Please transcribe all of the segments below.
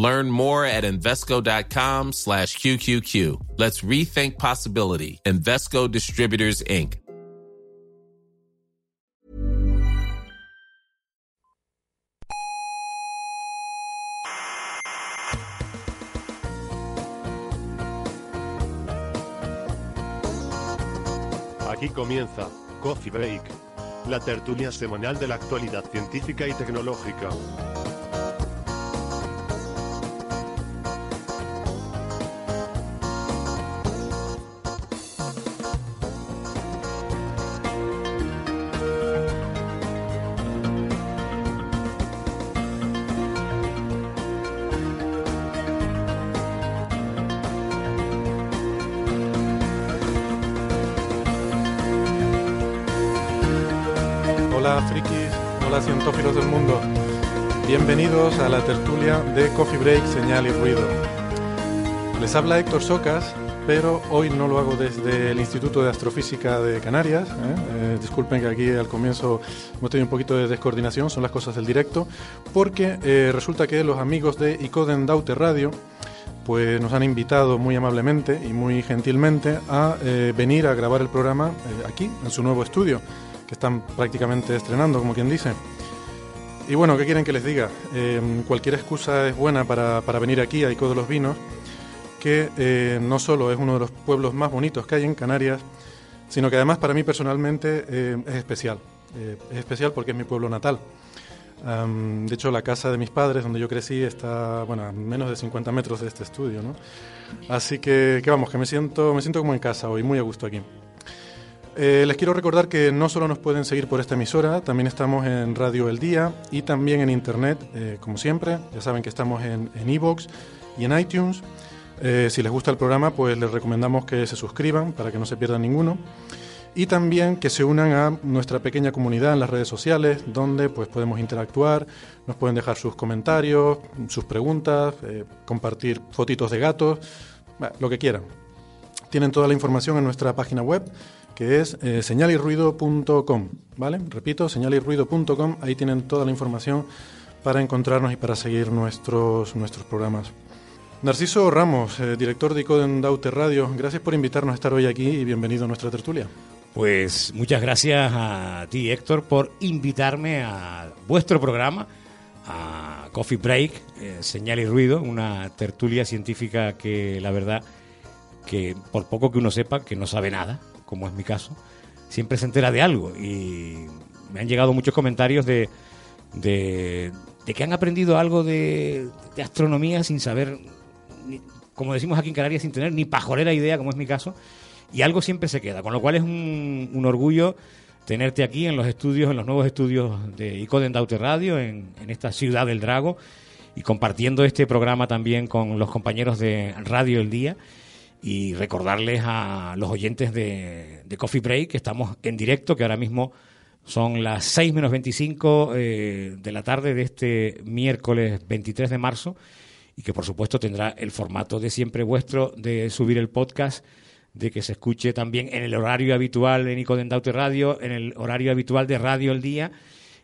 Learn more at Invesco.com slash QQQ. Let's rethink possibility. Invesco Distributors, Inc. Aquí comienza Coffee Break, la tertulia semanal de la actualidad científica y tecnológica. Bienvenidos a la tertulia de Coffee Break, Señal y Ruido. Les habla Héctor Socas, pero hoy no lo hago desde el Instituto de Astrofísica de Canarias. ¿eh? Eh, disculpen que aquí al comienzo hemos tenido un poquito de descoordinación, son las cosas del directo, porque eh, resulta que los amigos de Icoden Daute Radio pues nos han invitado muy amablemente y muy gentilmente a eh, venir a grabar el programa eh, aquí, en su nuevo estudio, que están prácticamente estrenando, como quien dice. Y bueno, ¿qué quieren que les diga? Eh, cualquier excusa es buena para, para venir aquí a Ico de los Vinos, que eh, no solo es uno de los pueblos más bonitos que hay en Canarias, sino que además para mí personalmente eh, es especial. Eh, es especial porque es mi pueblo natal. De hecho, la casa de mis padres, donde yo crecí, está bueno, a menos de 50 metros de este estudio. ¿no? Así que, que vamos, que me siento, me siento como en casa hoy, muy a gusto aquí. Eh, les quiero recordar que no solo nos pueden seguir por esta emisora, también estamos en Radio El Día y también en Internet, eh, como siempre. Ya saben que estamos en en iVoox y en iTunes. Eh, si les gusta el programa, pues les recomendamos que se suscriban para que no se pierdan ninguno. Y también que se unan a nuestra pequeña comunidad en las redes sociales, donde pues podemos interactuar, nos pueden dejar sus comentarios, sus preguntas, compartir fotitos de gatos, lo que quieran. Tienen toda la información en nuestra página web, que es eh, señalirruido.com, ¿vale? Repito, señalirruido.com, ahí tienen toda la información para encontrarnos y para seguir nuestros, nuestros programas. Narciso Ramos, eh, director de Icoden Daute Radio, gracias por invitarnos a estar hoy aquí y bienvenido a nuestra tertulia. Pues muchas gracias a ti, Héctor, por invitarme a vuestro programa, a Coffee Break, eh, Señal y Ruido, una tertulia científica que la verdad que por poco que uno sepa que no sabe nada, como es mi caso, siempre se entera de algo. Y me han llegado muchos comentarios de, de, de que han aprendido algo de, de astronomía sin saber, ni- como decimos aquí en Canarias, sin tener ni pajolera idea, como es mi caso, y algo siempre se queda, con lo cual es un, un orgullo tenerte aquí en los estudios, en los nuevos estudios de Icoden Daute Radio, en, en esta ciudad del Drago, y compartiendo este programa también con los compañeros de Radio El Día y recordarles a los oyentes de, de Coffee Break que estamos en directo, que ahora mismo son las 6 menos 25 eh, de la tarde de este miércoles 23 de marzo y que por supuesto tendrá el formato de siempre vuestro de subir el podcast, de que se escuche también en el horario habitual en Icodendaute Radio, en el horario habitual de Radio El Día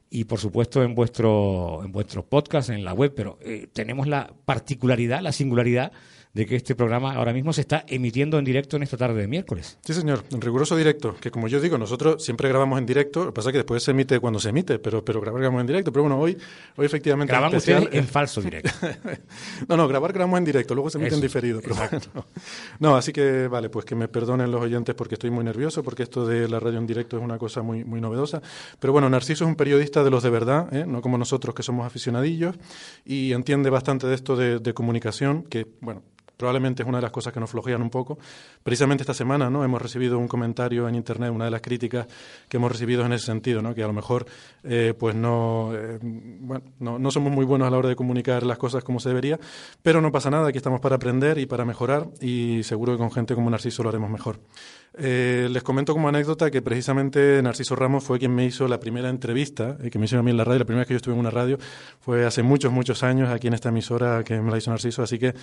y por supuesto en vuestro en vuestros podcasts en la web, pero eh, tenemos la particularidad, la singularidad de que este programa ahora mismo se está emitiendo en directo en esta tarde de miércoles. Sí, señor, en riguroso directo, que como yo digo, nosotros siempre grabamos en directo, lo que pasa es que después se emite cuando se emite, pero, pero grabar grabamos en directo, pero bueno, hoy, hoy efectivamente... Graban especial. ustedes en falso directo. no, no, grabar grabamos en directo, luego se emite en diferido. Pero bueno. No, así que vale, pues que me perdonen los oyentes porque estoy muy nervioso, porque esto de la radio en directo es una cosa muy, muy novedosa. Pero bueno, Narciso es un periodista de los de verdad, ¿eh? no como nosotros que somos aficionadillos, y entiende bastante de esto de, de comunicación, que bueno, probablemente es una de las cosas que nos flojean un poco. Precisamente esta semana ¿no? hemos recibido un comentario en Internet, una de las críticas que hemos recibido en ese sentido, ¿no? que a lo mejor eh, pues no, eh, bueno, no, no, somos muy buenos a la hora de comunicar las cosas como se debería, pero no pasa nada, aquí estamos para aprender y para mejorar y seguro que con gente como Narciso lo haremos mejor. Eh, les comento como anécdota que precisamente Narciso Ramos fue quien me hizo la primera entrevista, eh, que me hizo a mí en la radio, la primera vez que yo estuve en una radio fue hace muchos, muchos años aquí en esta emisora que me la hizo Narciso, así que,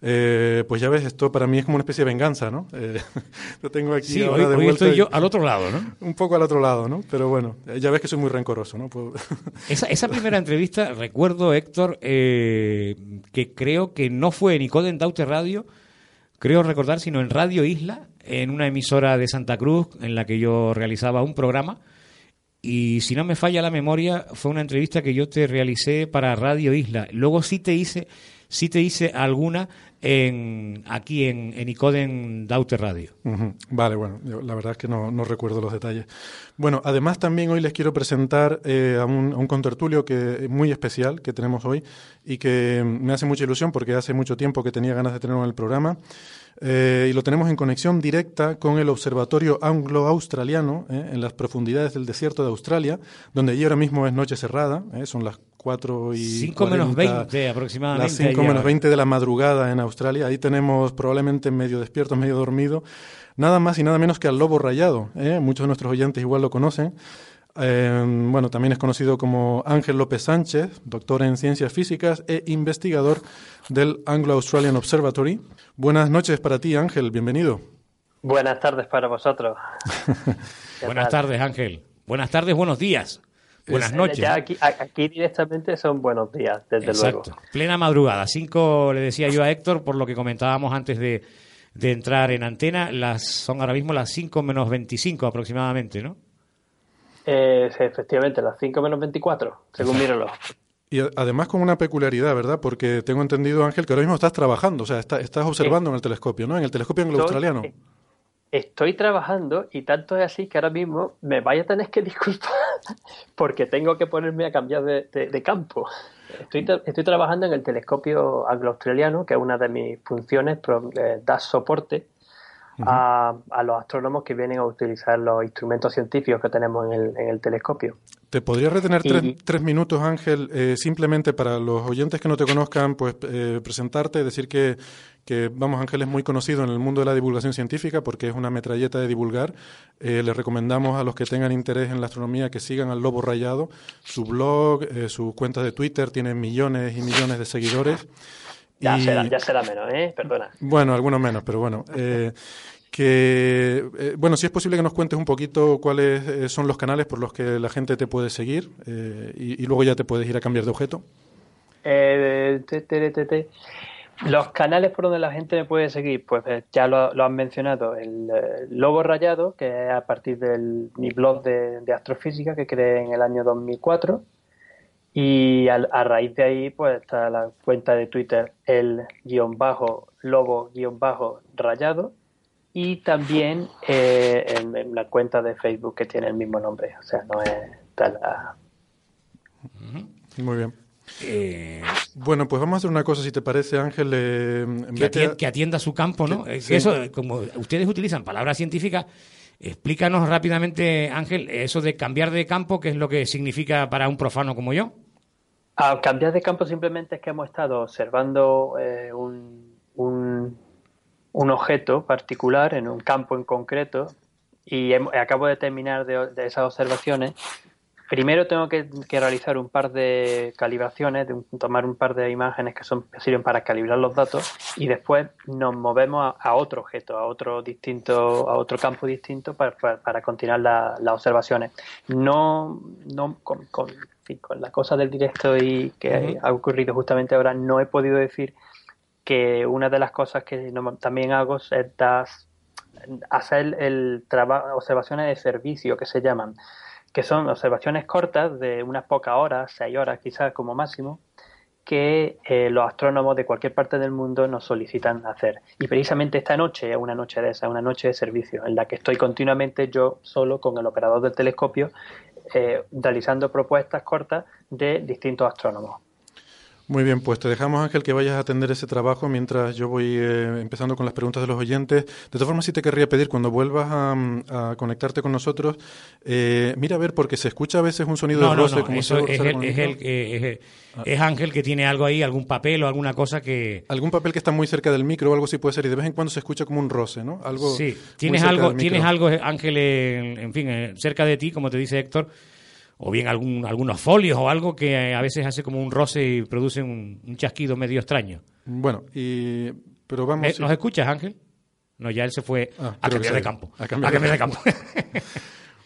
eh, pues ya ves, esto para mí es como una especie de venganza, ¿no? Eh, lo tengo aquí sí, ahora hoy, de hoy estoy yo al otro lado, ¿no? Un poco al otro lado, ¿no? Pero bueno, ya ves que soy muy rencoroso, ¿no? Pues- Esa, esa primera entrevista, recuerdo, Héctor, que creo que no fue en Icoden Daute Radio, creo recordar, sino en Radio Isla, en una emisora de Santa Cruz en la que yo realizaba un programa. Y si no me falla la memoria, fue una entrevista que yo te realicé para Radio Isla. Luego sí te hice, sí te hice alguna en, aquí en, en Icoden Daute Radio. Vale, bueno, yo la verdad es que no, recuerdo los detalles. Bueno, además también hoy les quiero presentar eh, a, un, a un contertulio que, muy especial que tenemos hoy y que me hace mucha ilusión porque hace mucho tiempo que tenía ganas de tenerlo en el programa. Eh, y lo tenemos en conexión directa con el Observatorio Anglo-Australiano eh, en las profundidades del desierto de Australia, donde allí ahora mismo es noche cerrada, eh, son las 4 y 5 menos 40, 20 aproximadamente. las 5 allí menos ahora. 20 de la madrugada en Australia. Ahí tenemos probablemente medio despierto, medio dormido. Nada más y nada menos que al lobo rayado. ¿eh? Muchos de nuestros oyentes igual lo conocen. Eh, bueno, también es conocido como Ángel López Sánchez, doctor en ciencias físicas e investigador del Anglo-Australian Observatory. Buenas noches para ti, Ángel. Bienvenido. Buenas tardes para vosotros. ¿Qué Buenas tal? tardes, Ángel. Buenas tardes, buenos días. Buenas noches. Ya aquí, directamente son buenos días, desde Exacto. luego. Plena madrugada. Cinco, le decía yo a Héctor, por lo que comentábamos antes de, de entrar en antena, las son ahora mismo las 5 menos 25 aproximadamente, ¿no? Eh, efectivamente, las 5 menos 24, según míralo. Y a- además con una peculiaridad, ¿verdad? Porque tengo entendido, Ángel, que ahora mismo estás trabajando, o sea, está- estás observando en el telescopio, ¿no? En el telescopio anglo-australiano. Estoy, estoy trabajando y tanto es así que ahora mismo me vaya a tener que disculpar porque tengo que ponerme a cambiar de, de- de campo. Estoy, estoy trabajando en el telescopio anglo-australiano, que es una de mis funciones, eh, da soporte a, a los astrónomos que vienen a utilizar los instrumentos científicos que tenemos en el, en el telescopio. Te podría retener tres, Y- tres minutos, Ángel, eh, simplemente para los oyentes que no te conozcan, pues eh, presentarte, decir que, que, vamos, Ángel es muy conocido en el mundo de la divulgación científica porque es una metralleta de divulgar. Eh, le recomendamos a los que tengan interés en la astronomía que sigan al Lobo Rayado. Su blog, eh, su cuenta de Twitter tiene millones y millones de seguidores. Ya, Y- será, ya será menos, ¿eh? Perdona. bueno, algunos menos, pero bueno. eh, que, eh, bueno, si es posible que nos cuentes un poquito cuáles eh, son los canales por los que la gente te puede seguir eh, y, y luego ya te puedes ir a cambiar de objeto. Eh, te, te, te, te. Los canales por donde la gente me puede seguir, pues ya lo, lo han mencionado, el Lobo Rayado, que es a partir de mi blog de, de astrofísica que creé en el año 2004. Y al- a, raíz de ahí, pues está la cuenta de Twitter, el guion bajo, lobo guion bajo rayado. Y también eh, en, en la cuenta de Facebook que tiene el mismo nombre. O sea, no es tal. ah, Muy bien. Eh, Bueno, pues vamos a hacer una cosa, si te parece, Ángel. eh, que, atienda su campo, ¿no? Que- sí. Eso, como ustedes utilizan palabras científicas, explícanos rápidamente, Ángel, eso de cambiar de campo, ¿qué es lo que significa para un profano como yo? A cambiar de campo simplemente es que hemos estado observando eh, un, un, un objeto particular en un campo en concreto y hem- acabo de terminar de, esas observaciones. Primero tengo que, que realizar un par de calibraciones, de un- tomar un par de imágenes que, son, que sirven para calibrar los datos y después nos movemos a, otro objeto, a otro distinto, a otro campo distinto para, para- continuar la- las observaciones. No, no con, fin, con la cosa del directo y que ha ocurrido justamente ahora, no he podido decir que una de las cosas que no- también hago es hacer el trabajo, observaciones de servicio que se llaman, que son observaciones cortas de unas pocas horas, seis horas quizás como máximo, que eh, los astrónomos de cualquier parte del mundo nos solicitan hacer. Y precisamente esta noche es una noche de esa, una noche de servicio, en la que estoy continuamente yo solo con el operador del telescopio eh, realizando propuestas cortas de distintos astrónomos. Muy bien, pues te dejamos, Ángel, que vayas a atender ese trabajo mientras yo voy eh, empezando con las preguntas de los oyentes. De todas formas, sí te querría pedir, cuando vuelvas a, conectarte con nosotros, eh, mira a ver, porque se escucha a veces un sonido de roce. como eso es, el, es, Ángel que tiene algo ahí, algún papel o alguna cosa que... Algún papel que está muy cerca del micro o algo así puede ser, y de vez en cuando se escucha como un roce, ¿no? Algo sí, tienes algo, tienes algo, Ángel, en fin, eh, cerca de ti, como te dice Héctor, o bien algún, algunos folios o algo que a veces hace como un roce y produce un, chasquido medio extraño. Bueno, y, pero vamos... ¿Nos escuchas, Ángel? No, ya él se fue ah, a, cambiar de campo, a cambiar de campo.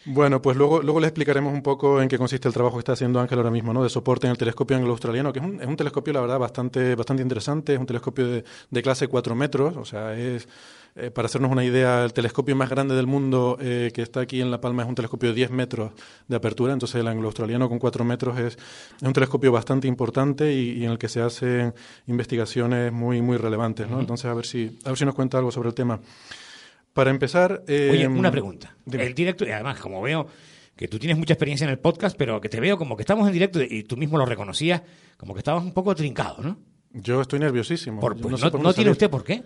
Bueno, pues luego, luego le explicaremos un poco en qué consiste el trabajo que está haciendo Ángel ahora mismo, ¿no? De soporte en el telescopio anglo-australiano, que es un, es un, telescopio, la verdad, bastante, bastante interesante. Es un telescopio de, de clase 4 metros, o sea, es eh, para hacernos una idea, el telescopio más grande del mundo eh, que está aquí en La Palma es un telescopio de 10 metros de apertura, entonces el anglo-australiano con 4 metros es, un telescopio bastante importante y, en el que se hacen investigaciones muy, muy relevantes. ¿no? Entonces, a ver, si, a ver si nos cuenta algo sobre el tema. Para empezar... Eh, Oye, una pregunta. El directo, y además, como veo que tú tienes mucha experiencia en el podcast, pero que te veo como que estamos en directo y tú mismo lo reconocías, como que estabas un poco trincado, ¿no? Yo estoy nerviosísimo. Pues, no tiene usted por qué.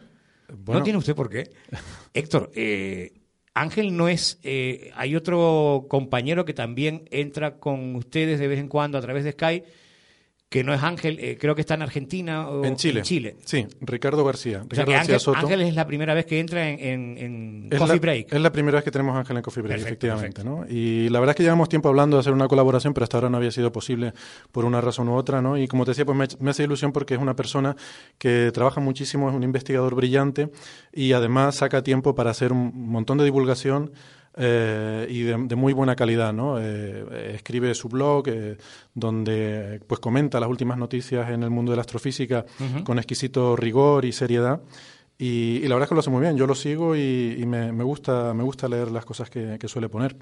No tiene usted por qué. Héctor, eh, Ángel no es. Eh, hay otro compañero que también entra con ustedes de vez en cuando a través de Skype que no es Ángel, eh, creo que está en Argentina o en Chile. Chile. Sí, Ricardo García. Ricardo García Ángel, Soto. Ángel es la primera vez que entra en, Coffee Break. Es la primera vez que tenemos Ángel en Coffee Break, efectivamente. ¿no? Y la verdad es que llevamos tiempo hablando de hacer una colaboración, pero hasta ahora no había sido posible por una razón u otra. ¿no? Y como te decía, pues me, hace ilusión porque es una persona que trabaja muchísimo, es un investigador brillante y además saca tiempo para hacer un montón de divulgación eh, y de, muy buena calidad, ¿no? Eh, escribe su blog eh, donde pues comenta las últimas noticias en el mundo de la astrofísica con exquisito rigor y seriedad. Y, la verdad es que lo hace muy bien. Yo lo sigo y, me, gusta me gusta leer las cosas que, suele poner.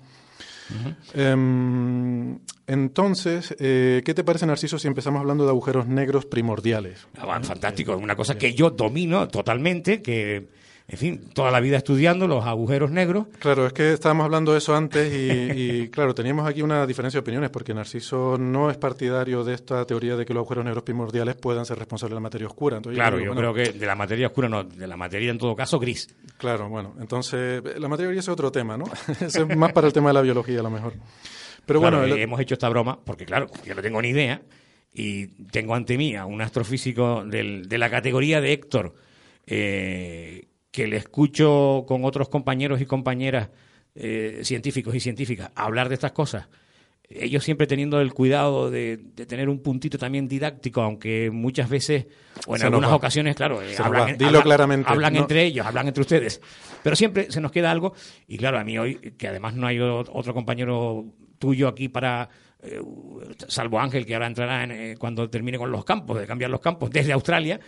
Em, entonces, ¿qué te parece, Narciso, si empezamos hablando de agujeros negros primordiales? Ah, fantástico, una cosa que yo domino totalmente, que en fin, toda la vida estudiando los agujeros negros. Claro, es que estábamos hablando de eso antes y, claro, teníamos aquí una diferencia de opiniones porque Narciso no es partidario de esta teoría de que los agujeros negros primordiales puedan ser responsables de la materia oscura. claro, yo, creo, que de la materia oscura no, de la materia en todo caso gris. Claro, bueno, entonces la materia gris es otro tema, ¿no? es más para el tema de la biología a lo mejor. Pero bueno, hemos hecho esta broma porque claro, yo no tengo ni idea y tengo ante mí a un astrofísico de la categoría de Héctor. Eh, que le escucho con otros compañeros y compañeras eh, científicos y científicas hablar de estas cosas, ellos siempre teniendo el cuidado de, tener un puntito también didáctico, aunque muchas veces, o en algunas ocasiones, claro, eh, hablan, Dilo claramente, hablan entre ellos, hablan entre ustedes, pero siempre se nos queda algo, y claro, a mí hoy, que además no hay otro compañero tuyo aquí para eh, salvo Ángel, que ahora entrará cuando termine con los campos, de cambiar los campos desde Australia,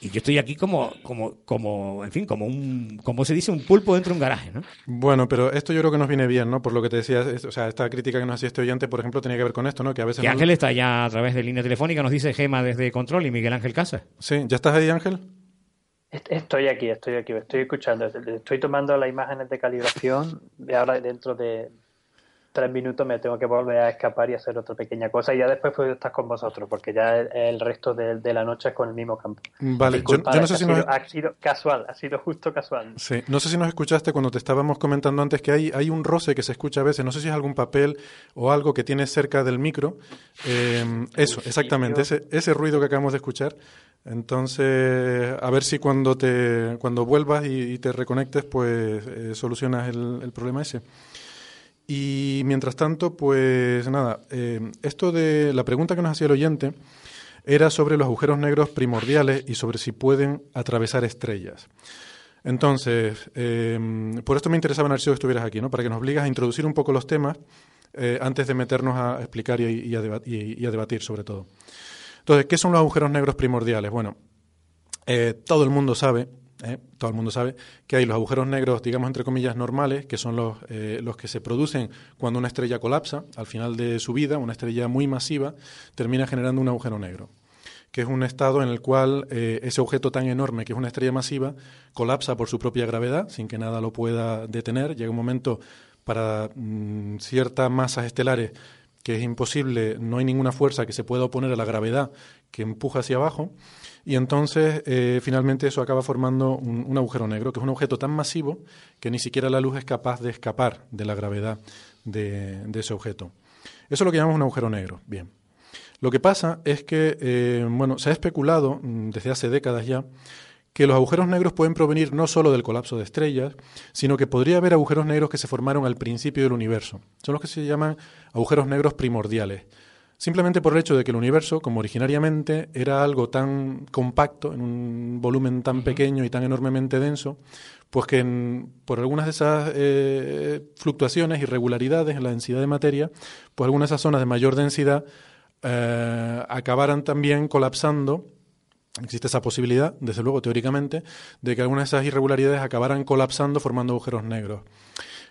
y yo estoy aquí como, como, como, en fin, como un, como se dice, un pulpo dentro de un garaje, ¿no? Bueno, pero esto yo creo que nos viene bien, ¿no? Por lo que te decía, o sea, esta crítica que nos hacía este oyente, por ejemplo, tenía que ver con esto, ¿no? Que a veces... Que Ángel está ya a través de línea telefónica, nos dice Gema desde Control y Miguel Ángel Casa. Sí, ¿ya estás ahí, Ángel? Estoy aquí, estoy aquí, estoy escuchando. Estoy tomando las imágenes de calibración de ahora dentro de, tres minutos me tengo que volver a escapar y hacer otra pequeña cosa y ya después puedo estar con vosotros porque ya el, resto de, la noche es con el mismo campo. Vale, yo, no sé si ha sido casual, ha sido justo casual. Sí, no sé si nos escuchaste cuando te estábamos comentando antes que hay, hay un roce que se escucha a veces, no sé si es algún papel o algo que tienes cerca del micro. Em, eso, exactamente, ese, ese ruido que acabamos de escuchar. Entonces, a ver si cuando te cuando vuelvas y, te reconectes, pues eh, solucionas el, el problema ese. Y mientras tanto, pues nada, eh, esto de la pregunta que nos hacía el oyente era sobre los agujeros negros primordiales y sobre si pueden atravesar estrellas. Entonces, eh, por esto me interesaba, Narciso, que estuvieras aquí, ¿no? Para que nos obligas a introducir un poco los temas eh, antes de meternos a explicar y, a debatir sobre todo. Entonces, ¿qué son los agujeros negros primordiales? Bueno, todo el mundo sabe ¿eh? todo el mundo sabe que hay los agujeros negros, digamos entre comillas, normales, que son los, eh, los que se producen cuando una estrella colapsa. Al final de su vida, una estrella muy masiva termina generando un agujero negro que es un estado en el cual eh, ese objeto tan enorme, que es una estrella masiva, colapsa por su propia gravedad, sin que nada lo pueda detener. Llega un momento para mm, ciertas masas estelares que es imposible, no hay ninguna fuerza que se pueda oponer a la gravedad que empuja hacia abajo, y entonces eh, finalmente eso acaba formando un, agujero negro, que es un objeto tan masivo que ni siquiera la luz es capaz de escapar de la gravedad de, ese objeto. Eso es lo que llamamos un agujero negro. Bien. Lo que pasa es que, eh, bueno, se ha especulado mm, desde hace décadas ya que los agujeros negros pueden provenir no solo del colapso de estrellas, sino que podría haber agujeros negros que se formaron al principio del universo. Son los que se llaman agujeros negros primordiales. Simplemente por el hecho de que el universo, como originariamente era algo tan compacto, en un volumen tan pequeño y tan enormemente denso, pues que por algunas de esas eh, fluctuaciones, irregularidades en la densidad de materia, pues algunas de esas zonas de mayor densidad eh, acabaran también colapsando Existe esa posibilidad, desde luego, teóricamente, de que algunas de esas irregularidades acabaran colapsando formando agujeros negros.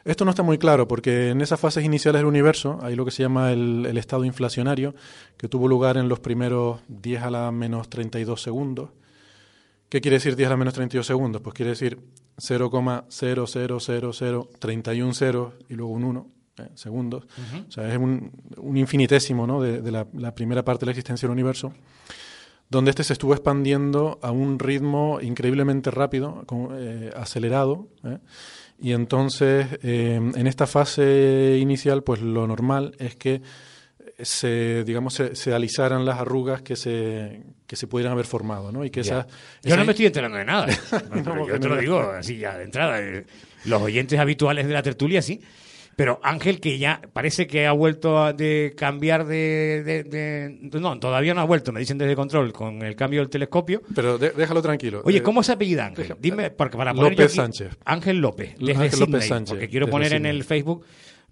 Esto no está muy claro porque en esas fases iniciales del universo hay lo que se llama el, estado inflacionario, que tuvo lugar en los primeros 10 a la menos 32 segundos. ¿Qué quiere decir 10 a la menos 32 segundos? Pues quiere decir 0,00031 ceros y luego un 1 eh, segundos. O sea, es un, infinitésimo ¿no? de, la, la primera parte de la existencia del universo donde este se estuvo expandiendo a un ritmo increíblemente rápido, eh, acelerado. ¿eh? Y entonces, eh, en esta fase inicial, pues lo normal es que se, digamos, se, alisaran las arrugas que se, que se pudieran haber formado, ¿no? Y que esa, Yo no me estoy enterando de nada. yo te lo digo así ya de entrada. Los oyentes habituales de la tertulia, sí. Pero Ángel, que ya parece que ha vuelto a de cambiar de, No, todavía no ha vuelto, me dicen desde control, con el cambio del telescopio. Pero déjalo tranquilo. Oye, eh, ¿cómo se apellida Ángel? Dime, porque para poner López Sánchez. Ángel López, desde Ángel López Sánchez, porque quiero poner en el Facebook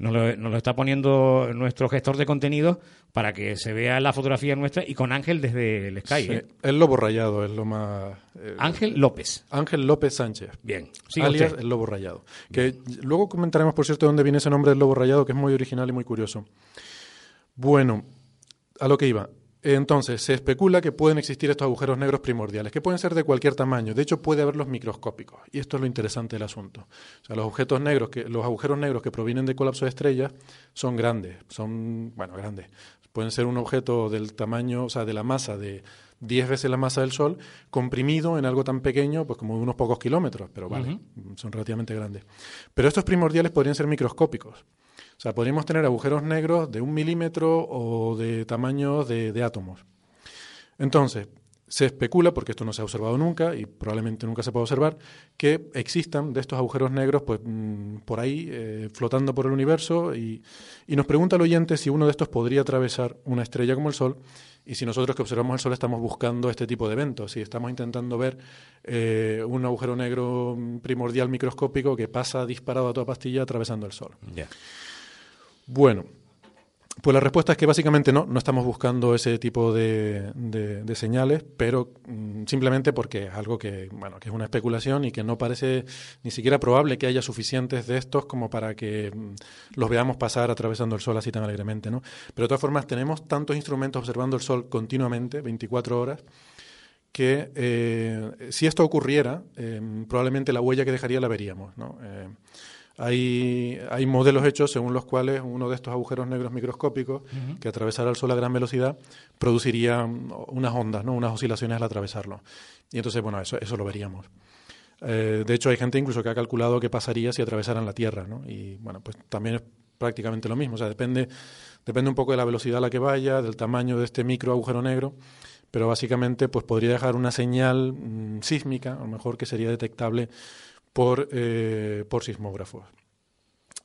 nos lo, está poniendo nuestro gestor de contenido para que se vea la fotografía nuestra y con Ángel desde el Sky. ¿eh? El lobo rayado es lo más... Eh, Ángel López. Ángel López Sánchez. Bien. alias el lobo rayado. Que luego comentaremos, por cierto, de dónde viene ese nombre del lobo rayado, que es muy original y muy curioso. Bueno, a lo que iba. Entonces, se especula que pueden existir estos agujeros negros primordiales, que pueden ser de cualquier tamaño. De hecho, puede haberlos microscópicos. Y esto es lo interesante del asunto. O sea, los objetos negros, que, los agujeros negros que provienen de colapso de estrellas son grandes. Son, bueno, grandes. Pueden ser un objeto del tamaño, o sea, de la masa de 10 veces la masa del Sol, comprimido en algo tan pequeño, pues como unos pocos kilómetros, pero vale, son relativamente grandes. Pero estos primordiales podrían ser microscópicos. O sea, podríamos tener agujeros negros de un milímetro o de tamaños de, átomos. Entonces, se especula, porque esto no se ha observado nunca y probablemente nunca se pueda observar, que existan de estos agujeros negros pues, mm, por ahí eh, flotando por el universo y, nos pregunta el oyente si uno de estos podría atravesar una estrella como el Sol y si nosotros que observamos el Sol estamos buscando este tipo de eventos, si estamos intentando ver eh, un agujero negro primordial microscópico que pasa disparado a toda pastilla atravesando el Sol. Bueno, pues la respuesta es que básicamente no, no estamos buscando ese tipo de, de, señales, pero mm, simplemente porque es algo que, bueno, que es una especulación y que no parece ni siquiera probable que haya suficientes de estos como para que mm, los veamos pasar atravesando el Sol así tan alegremente, ¿no? Pero de todas formas tenemos tantos instrumentos observando el Sol continuamente, 24 horas, que eh, si esto ocurriera, eh, probablemente la huella que dejaría la veríamos, ¿no? Eh, hay, hay modelos hechos según los cuales uno de estos agujeros negros microscópicos que atravesara el Sol a gran velocidad produciría unas ondas, ¿no? unas oscilaciones al atravesarlo. Y entonces, bueno, eso, eso lo veríamos. Eh, de hecho, hay gente incluso que ha calculado qué pasaría si atravesaran la Tierra, ¿no? Y bueno, pues también es prácticamente lo mismo. O sea, depende, depende un poco de la velocidad a la que vaya, del tamaño de este micro agujero negro, pero básicamente pues podría dejar una señal mm, sísmica, a lo mejor que sería detectable por, eh, por sismógrafos.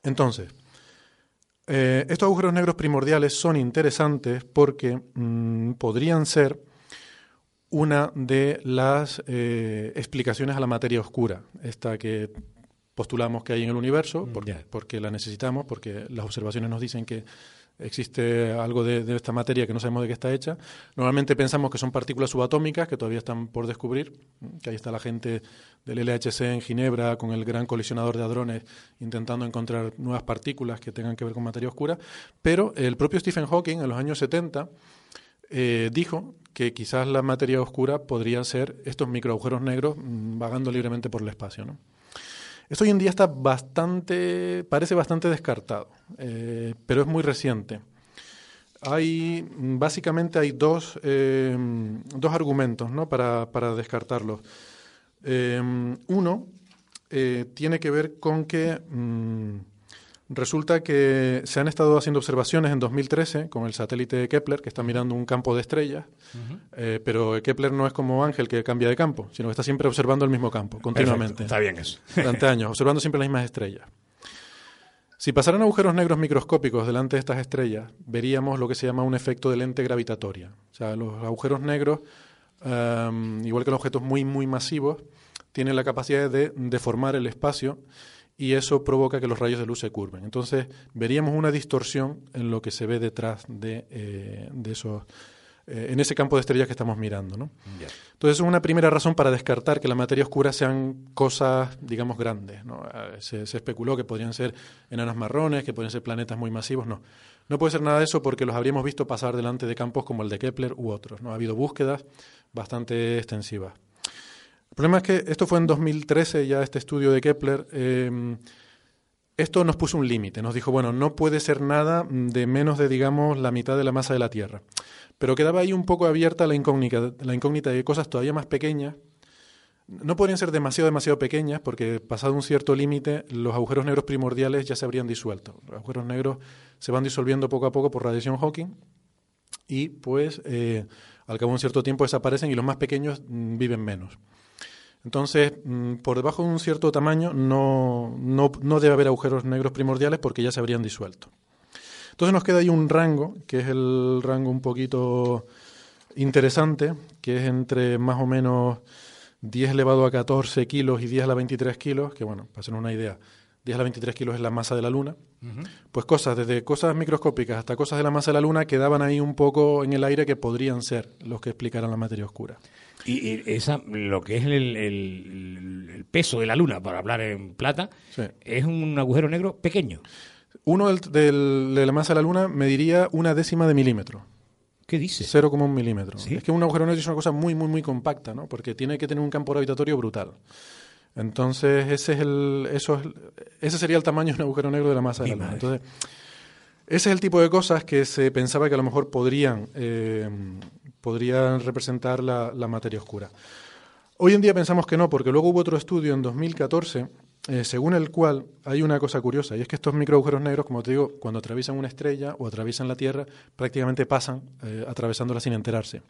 Entonces, eh, estos agujeros negros primordiales son interesantes porque mm, podrían ser una de las eh, explicaciones a la materia oscura, esta que postulamos que hay en el universo, porque, porque la necesitamos, porque las observaciones nos dicen que existe algo de, esta materia que no sabemos de qué está hecha. Normalmente pensamos que son partículas subatómicas que todavía están por descubrir, que ahí está la gente del LHC en Ginebra con el gran colisionador de hadrones intentando encontrar nuevas partículas que tengan que ver con materia oscura, pero el propio Stephen Hawking en los años 70 eh, dijo que quizás la materia oscura podría ser estos microagujeros negros mm, vagando libremente por el espacio. ¿no? Esto hoy en día está bastante, parece bastante descartado, eh, pero es muy reciente. hay básicamente hay dos, eh, dos argumentos ¿no? para, para descartarlos. Eh, uno tiene que ver con que mm, resulta que se han estado haciendo observaciones en 2013 con el satélite Kepler, que está mirando un campo de estrellas, pero Kepler no es como Ángel que cambia de campo, sino que está siempre observando el mismo campo, continuamente. Está bien eso. Durante años, observando siempre las mismas estrellas. Si pasaran agujeros negros microscópicos delante de estas estrellas, veríamos lo que se llama un efecto de lente gravitatoria. O sea, los agujeros negros, um, igual que los objetos muy, muy masivos, tienen la capacidad de deformar el espacio y eso provoca que los rayos de luz se curven. Entonces, veríamos una distorsión en lo que se ve detrás de, eh, de esos eh, en ese campo de estrellas que estamos mirando. ¿no? Entonces, es una primera razón para descartar que la materia oscura sean cosas, digamos, grandes. ¿no? Eh, se, especuló que podrían ser enanas marrones, que podrían ser planetas muy masivos. No, no puede ser nada de eso porque los habríamos visto pasar delante de campos como el de Kepler u otros. ¿no? Ha habido búsquedas bastante extensivas. Problema es que esto fue en 2013, ya este estudio de Kepler. Eh, esto nos puso un límite, nos dijo, bueno, no puede ser nada de menos de, digamos, la mitad de la masa de la Tierra. Pero quedaba ahí un poco abierta la incógnita, la incógnita de cosas todavía más pequeñas. No podrían ser demasiado, demasiado pequeñas, porque pasado un cierto límite, los agujeros negros primordiales ya se habrían disuelto. Los agujeros negros se van disolviendo poco a poco por radiación Hawking y, pues, eh, al cabo de un cierto tiempo desaparecen y los más pequeños mm, viven menos. Entonces, mm, por debajo de un cierto tamaño no, no, no debe haber agujeros negros primordiales porque ya se habrían disuelto. Entonces nos queda ahí un rango, que es el rango un poquito interesante, que es entre más o menos 10 elevado a 14 kilos y 10 a la 23 kilos, que bueno, para hacer una idea, 10 a la 23 kilos es la masa de la Luna. Pues cosas, desde cosas microscópicas hasta cosas de la masa de la Luna, quedaban ahí un poco en el aire que podrían ser los que explicaran la materia oscura. Y, esa, lo que es el, peso de la Luna, para hablar en plata, es un agujero negro pequeño. Uno del, de la masa de la Luna mediría una décima de milímetro. ¿Qué dice? 0,1 milímetro. Es que un agujero negro es una cosa muy, muy, muy compacta, ¿no? Porque tiene que tener un campo gravitatorio brutal. Entonces, ese es el, eso ese sería el tamaño de un agujero negro de la masa de la Luna. Entonces, ese es el tipo de cosas que se pensaba que a lo mejor podrían, eh, podrían representar la, la materia oscura. Hoy en día pensamos que no, porque luego hubo otro estudio en 2014 eh, según el cual hay una cosa curiosa, y es que estos microagujeros negros, como te digo, cuando atraviesan una estrella o atraviesan la Tierra, prácticamente pasan eh, atravesándola sin enterarse.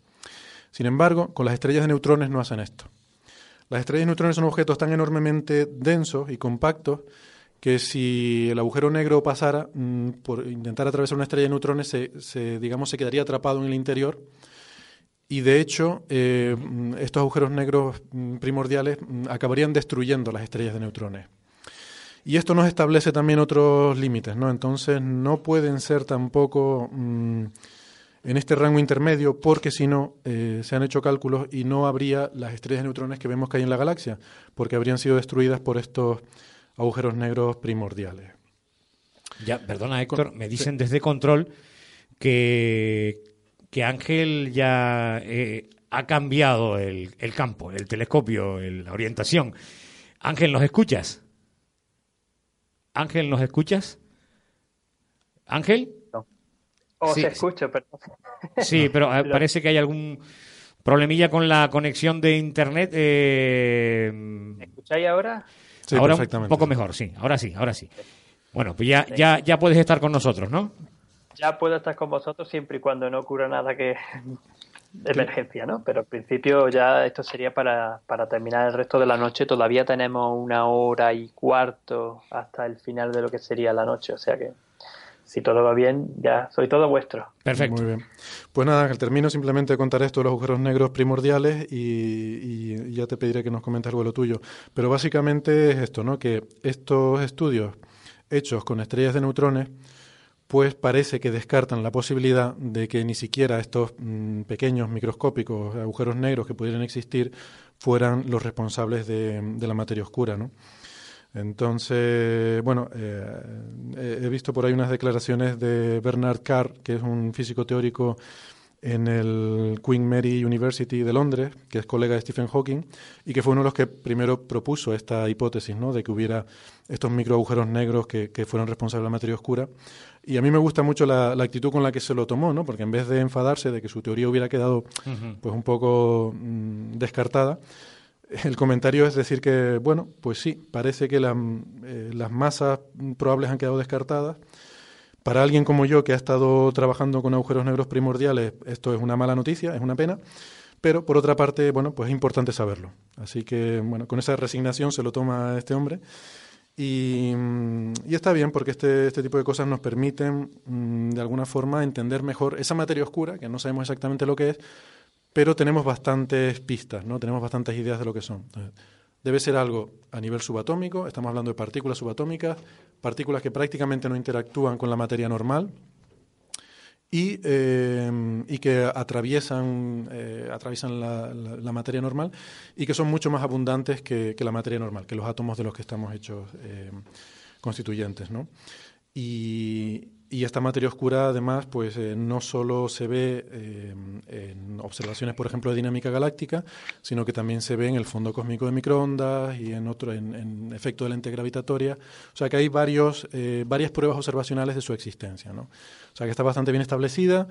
Sin embargo, con las estrellas de neutrones no hacen esto. Las estrellas de neutrones son objetos tan enormemente densos y compactos que si el agujero negro pasara mm, por intentar atravesar una estrella de neutrones, se, digamos, se quedaría atrapado en el interior y de hecho, eh, estos agujeros negros mm, primordiales mm, acabarían destruyendo las estrellas de neutrones. Y esto nos establece también otros límites, ¿no? Entonces no pueden ser tampoco mm, en este rango intermedio, porque si no, eh, se han hecho cálculos y no habría las estrellas de neutrones que vemos que hay en la galaxia, porque habrían sido destruidas por estos agujeros negros primordiales. Ya, perdona Héctor, me dicen desde control que, que Ángel ya eh, ha cambiado el, campo, el telescopio, la orientación. Ángel, ¿nos escuchas? Ángel, ¿nos escuchas? Ángel. No. Oh, sí, se escucha, perdón. Sí, pero eh, parece que hay algún problemilla con la conexión de internet. Eh... ¿Me escucháis ahora? Sí, ahora un poco mejor, sí. Ahora sí, ahora sí. Bueno, pues ya, ya, ya puedes estar con nosotros, ¿no? ya puedo estar con vosotros siempre y cuando no ocurra nada que de emergencia, ¿no? Pero al principio ya esto sería para, para terminar el resto de la noche. Todavía tenemos una hora y cuarto hasta el final de lo que sería la noche, o sea que si todo va bien, ya soy todo vuestro. Perfecto. Muy bien. Pues nada, termino simplemente de contar esto de los agujeros negros primordiales y, y, ya te pediré que nos comentes algo de lo tuyo. Pero básicamente es esto, ¿no? Que estos estudios hechos con estrellas de neutrones pues parece que descartan la posibilidad de que ni siquiera estos mm, pequeños microscópicos agujeros negros que pudieran existir fueran los responsables de, la materia oscura, ¿no? Entonces, bueno, eh, he visto por ahí unas declaraciones de Bernard Carr, que es un físico teórico en el Queen Mary University de Londres, que es colega de Stephen Hawking, y que fue uno de los que primero propuso esta hipótesis, ¿no? De que hubiera estos microagujeros negros que, que fueron responsables de la materia oscura. Y a mí me gusta mucho la, actitud con la que se lo tomó, ¿no? Porque en vez de enfadarse de que su teoría hubiera quedado pues un poco mm, descartada, el comentario es decir que, bueno, pues sí, parece que eh, las masas probables han quedado descartadas. Para alguien como yo, que ha estado trabajando con agujeros negros primordiales, esto es una mala noticia, es una pena. Pero, por otra parte, bueno, pues es importante saberlo. Así que, bueno, con esa resignación se lo toma este hombre. Y, y está bien porque este, este, tipo de cosas nos permiten, mm, de alguna forma, entender mejor esa materia oscura, que no sabemos exactamente lo que es, pero tenemos bastantes pistas, ¿no? Tenemos bastantes ideas de lo que son. debe ser algo a nivel subatómico, estamos hablando de partículas subatómicas, partículas que prácticamente no interactúan con la materia normal y, eh, y que atraviesan, eh, atraviesan la, materia normal y que son mucho más abundantes que, la materia normal, que los átomos de los que estamos hechos eh, constituyentes, ¿no? Y, y esta materia oscura, además, pues eh, no solo se ve eh, en observaciones, por ejemplo, de dinámica galáctica, sino que también se ve en el fondo cósmico de microondas y en otro, en, efecto de lente gravitatoria. O sea que hay varios, eh, varias pruebas observacionales de su existencia. ¿no? O sea que está bastante bien establecida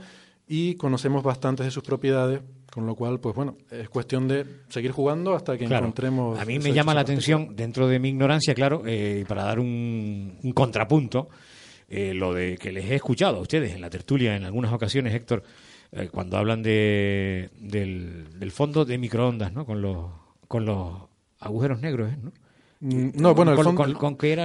y conocemos bastantes de sus propiedades, con lo cual, pues bueno, es cuestión de seguir jugando hasta que encontremos. A mí me llama la atención, dentro de mi ignorancia, claro, y para dar un, un contrapunto eh, lo de que les he escuchado a ustedes en la tertulia en algunas ocasiones, Héctor, eh, cuando hablan de, del, fondo de microondas, ¿no? Con los, con los agujeros negros, ¿no? Mm, no, bueno, el fondo, el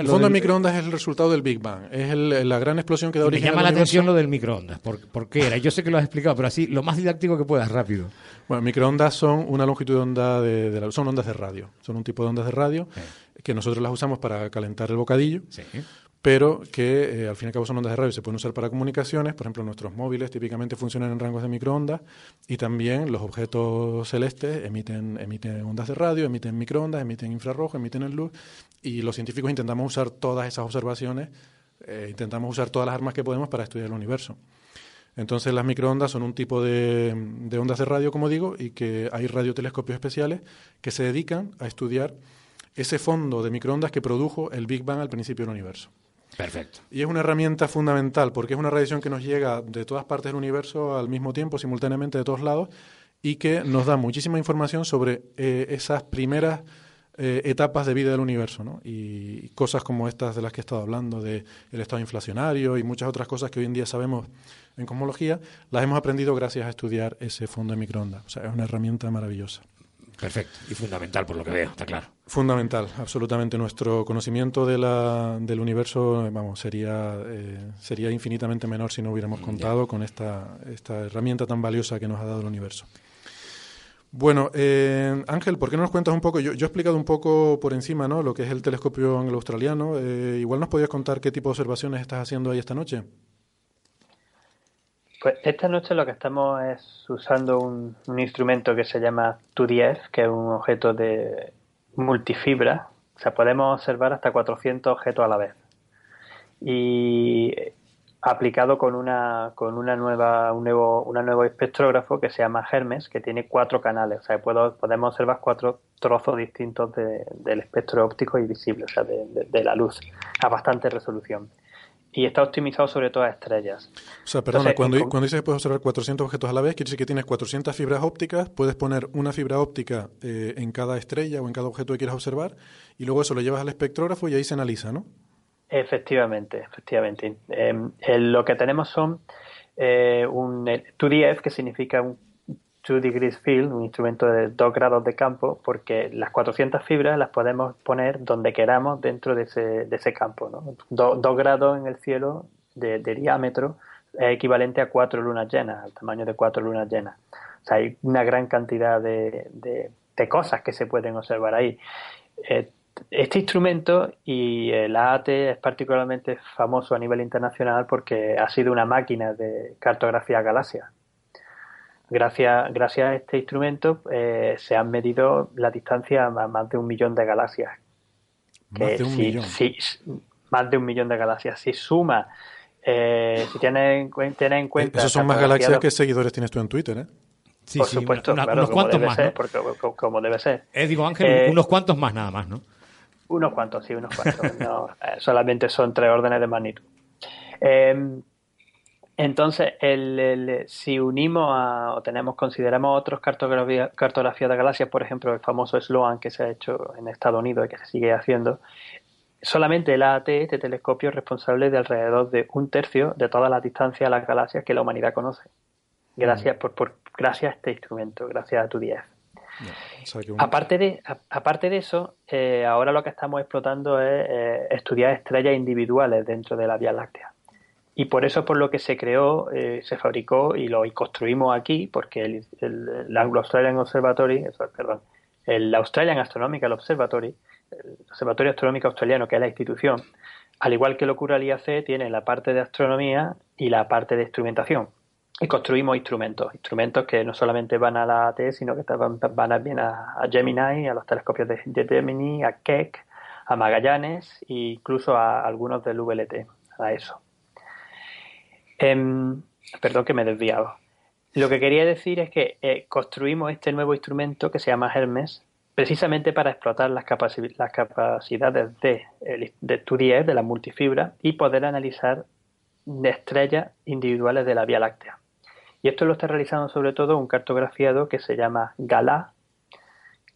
fondo de microondas es el resultado del Big Bang. Es la gran explosión que da origen Me llama la atención lo del microondas. ¿Por, qué era? Yo sé que lo has explicado, pero así, lo más didáctico que puedas, rápido. Bueno, microondas son una longitud de onda de, son ondas de radio. Son un tipo de ondas de radio que nosotros las usamos para calentar el bocadillo. Sí pero que eh, al fin y al cabo son ondas de radio y se pueden usar para comunicaciones. Por ejemplo, nuestros móviles típicamente funcionan en rangos de microondas y también los objetos celestes emiten, ondas de radio, emiten microondas, emiten infrarrojo, emiten luz y los científicos intentamos usar todas esas observaciones, eh, intentamos usar todas las armas que podemos para estudiar el universo. Entonces las microondas son un tipo de, de ondas de radio, como digo, y que hay radiotelescopios especiales que se dedican a estudiar ese fondo de microondas que produjo el Big Bang al principio del universo. Perfecto. Y es una herramienta fundamental porque es una radiación que nos llega de todas partes del universo al mismo tiempo, simultáneamente de todos lados, y que nos da muchísima información sobre eh, esas primeras eh, etapas de vida del universo, ¿no? Y, cosas como estas de las que he estado hablando, de el estado inflacionario y muchas otras cosas que hoy en día sabemos en cosmología, las hemos aprendido gracias a estudiar ese fondo de microondas. O sea, es una herramienta maravillosa. Perfecto. Y fundamental por lo que veo, está claro. Fundamental, absolutamente. Nuestro conocimiento de la, del universo, vamos, sería, eh, sería infinitamente menor si no hubiéramos contado con esta, esta herramienta tan valiosa que nos ha dado el universo. Bueno, eh, Ángel, ¿por qué no nos cuentas un poco? Yo, yo, he explicado un poco por encima, ¿no? Lo que es el telescopio anglo-australiano. Eh, igual nos podías contar qué tipo de observaciones estás haciendo ahí esta noche. Pues esta noche lo que estamos es usando un, instrumento que se llama 2DF, que es un objeto de multifibra. O sea, podemos observar hasta 400 objetos a la vez. Y aplicado con una con una nueva un nuevo una nuevo espectrógrafo que se llama Hermes que tiene cuatro canales o sea puedo, podemos observar cuatro trozos distintos del espectro óptico y visible o sea de la luz a bastante resolución y está optimizado sobre todo a estrellas. O sea, perdona, cuando, cuando dices que puedes observar 400 objetos a la vez, quiere decir que tienes 400 fibras ópticas, puedes poner una fibra óptica eh, en cada estrella o en cada objeto que quieras observar, y luego eso lo llevas al espectrógrafo y ahí se analiza, ¿no? Efectivamente, efectivamente. Em, lo que tenemos son eh, un 2DF, que significa un 2 degrees field, un instrumento de 2 grados de campo, porque las 400 fibras las podemos poner donde queramos dentro de ese, de ese campo. ¿no? 2 grados en el cielo de, diámetro es equivalente a 4 lunas llenas, al tamaño de 4 lunas llenas. O sea, hay una gran cantidad de, de, cosas que se pueden observar ahí. Eh, este instrumento y el AAT es particularmente famoso a nivel internacional porque ha sido una máquina de cartografía galaxia Gracias, gracias a este instrumento eh, se han medido la distancia a más de un millón de galaxias. más de un millón. más de un millón de galaxias. Si suma Eh, si tienes, tienes en cuenta... Esos son más galaxias que seguidores tienes tú en Twitter, ¿eh? Sí, por supuesto, unos cuantos más, ser, porque, como debe ser. Eh, digo, Ángel, unos cuantos más nada más, ¿no? Unos cuantos, sí, unos cuantos. no, solamente son tres órdenes de magnitud. Eh, entonces, el, si unimos a, o tenemos, consideramos otros cartografías de galaxias, por ejemplo, el famoso SLOAN que se ha hecho en Estados Unidos y que se sigue haciendo, solamente el AAT, este telescopio, es responsable de alrededor de un tercio de todas las distancias a las galaxias que la humanidad conoce. Gracias, por, por, gracias a este instrumento, gracias a tu 10. aparte, de, aparte de eso, eh, ahora lo que estamos explotando es eh, estudiar estrellas individuales dentro de la Vía Láctea. Y por eso por lo que se creó, eh, se fabricó y lo construimos aquí, porque el, Anglo Australian Observatory, perdón, el Australian Astronomical Observatory, el Observatorio Astronómico Australiano, que es la institución, al igual que lo ocurre al IAC, tiene la parte de astronomía y la parte de instrumentación. Y construimos instrumentos, instrumentos que no solamente van a la AT, sino que van, van a, a, Gemini, a los telescopios de, de Gemini, a Keck, a Magallanes e incluso a algunos del VLT, a eso. Em, perdón que me he desviado. Lo que quería decir es que eh, construimos este nuevo instrumento que se llama Hermes precisamente para explotar las, capacidades de, de TUDIES, de la multifibra, y poder analizar estrellas individuales de la Vía Láctea. Y esto lo está realizando sobre todo un cartografiado que se llama Galá.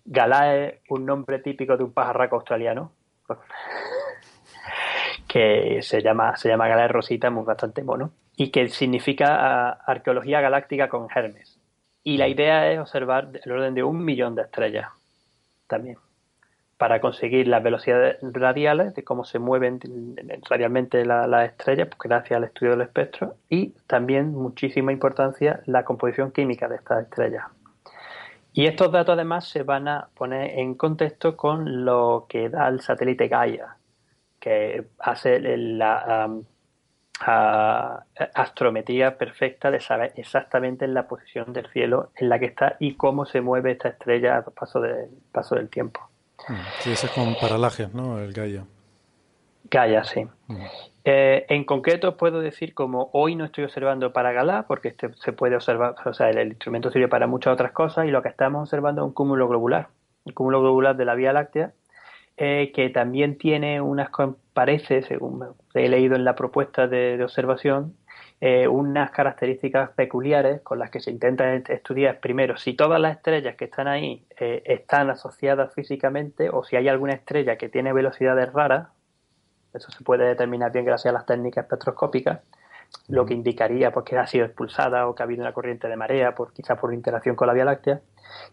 Galá es un nombre típico de un pajarraco australiano que se llama, se llama Galá Rosita, muy bastante mono y que significa ah, arqueología galáctica con Hermes. Y la idea es observar el orden de un millón de estrellas también, para conseguir las velocidades radiales de cómo se mueven radialmente las estrellas, pues gracias al estudio del espectro, y también muchísima importancia la composición química de estas estrellas. Y estos datos además se van a poner en contexto con lo que da el satélite Gaia, que hace la, a astrometría perfecta de saber exactamente la posición del cielo en la que está y cómo se mueve esta estrella a paso, de, paso del tiempo. Mm, sí, ese es con paralajes, ¿no? El Gaia. Gaia, sí. Mm. Eh, en concreto puedo decir como hoy no estoy observando para Galá porque este se puede observar, o sea, el, instrumento sirve para muchas otras cosas y lo que estamos observando es un cúmulo globular, un cúmulo globular de la Vía Láctea eh, que también tiene unas, parece, según he leído en la propuesta de, observación, eh, unas características peculiares con las que se intenta estudiar primero si todas las estrellas que están ahí eh, están asociadas físicamente o si hay alguna estrella que tiene velocidades raras, eso se puede determinar bien gracias a las técnicas espectroscópicas, lo que indicaría pues, que ha sido expulsada o que ha habido una corriente de marea, por, quizá por interacción con la Vía Láctea,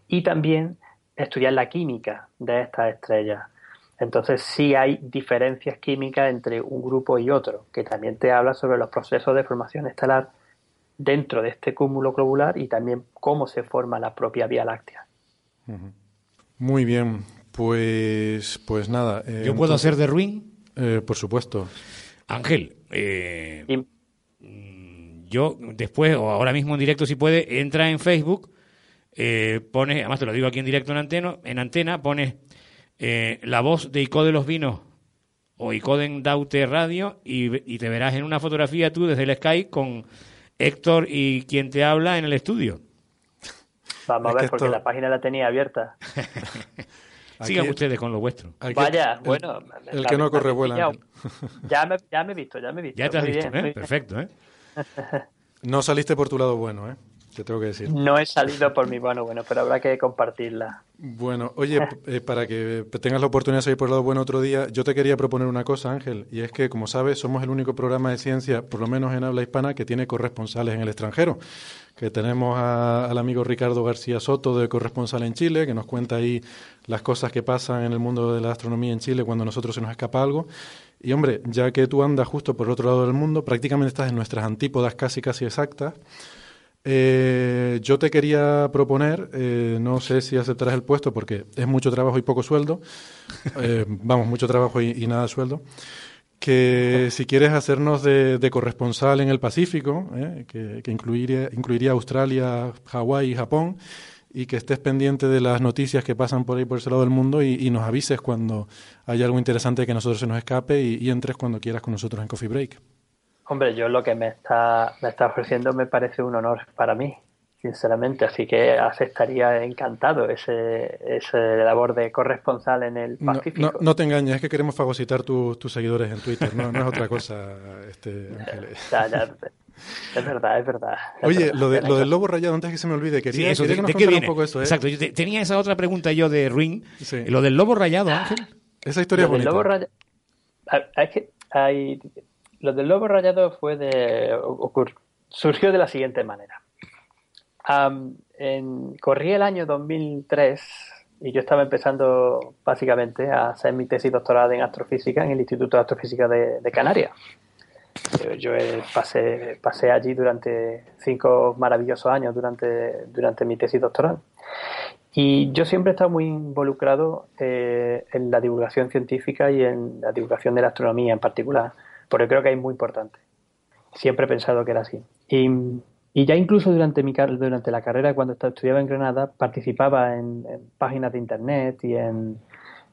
y también estudiar la química de estas estrellas entonces sí hay diferencias químicas entre un grupo y otro, que también te habla sobre los procesos de formación estelar dentro de este cúmulo globular y también cómo se forma la propia Vía Láctea. Muy bien, pues, pues nada. Eh, ¿Yo puedo hacer de Ruin? Eh, por supuesto. Ángel, eh, mm, yo después, o ahora mismo en directo si puede, entra en Facebook, pone, además te lo digo aquí en directo en antena, en antena pones eh, la voz de Ico de los Vinos o Icoden Daute Radio y, te verás en una fotografía tú desde el Skype con Héctor y quien te habla en el estudio. Vamos a ver, porque la página la tenía abierta. Sigan ustedes con lo vuestro. Vaya, bueno. El, que no corre vuela. Ya me, ya me he visto, ya me he visto. Ya te has visto, ¿eh? Perfecto, ¿eh? No saliste por tu lado bueno, ¿eh? Te tengo que decir. No he salido por mi bueno, bueno, pero habrá que compartirla. Bueno, oye, eh, para que tengas la oportunidad de salir por el lado bueno otro día, yo te quería proponer una cosa, Ángel, y es que, como sabes, somos el único programa de ciencia, por lo menos en habla hispana, que tiene corresponsales en el extranjero. Que tenemos al amigo Ricardo García Soto de corresponsal en Chile, que nos cuenta ahí las cosas que pasan en el mundo de la astronomía en Chile cuando a nosotros se nos escapa algo. Y hombre, ya que tú andas justo por el otro lado del mundo, prácticamente estás en nuestras antípodas casi casi exactas. Eh, yo te quería proponer, eh, no sé si aceptarás el puesto porque es mucho trabajo y poco sueldo, eh, vamos, mucho trabajo y, nada de sueldo, que si quieres hacernos de, corresponsal en el Pacífico, que, incluiría, incluiría Australia, Hawái y Japón, y que estés pendiente de las noticias que pasan por ahí por ese lado del mundo y, nos avises cuando haya algo interesante que a nosotros se nos escape y, y entres cuando quieras con nosotros en Coffee Break. Hombre, yo lo que me está, me está ofreciendo me parece un honor para mí, sinceramente, así que aceptaría encantado ese, ese labor de corresponsal en el Pacífico. No, no, te engañes, es que queremos fagocitar tus seguidores en Twitter, no, no es otra cosa, este, ya, ya, es verdad, es verdad. Oye, lo, de, lo del lobo rayado, antes que se me olvide, quería, que nos contara un poco eso. ¿eh? Exacto, yo tenía esa otra pregunta yo de Ring. Lo del lobo rayado, Ángel. Esa historia es bonita. Lobo rayado, es que hay, lo del lobo rayado fue de, surgió de la siguiente manera. en, corrí el año 2003 y yo estaba empezando básicamente a hacer mi tesis doctoral en astrofísica en el Instituto de Astrofísica de, Canarias. Yo pasé, pasé allí durante cinco maravillosos años durante, durante mi tesis doctoral. Y yo siempre he estado muy involucrado eh, en la divulgación científica y en la divulgación de la astronomía en particular, porque creo que es muy importante. Siempre he pensado que era así. Y, ya incluso durante, mi, durante la carrera, cuando estudiaba en Granada, participaba en, páginas de internet y en,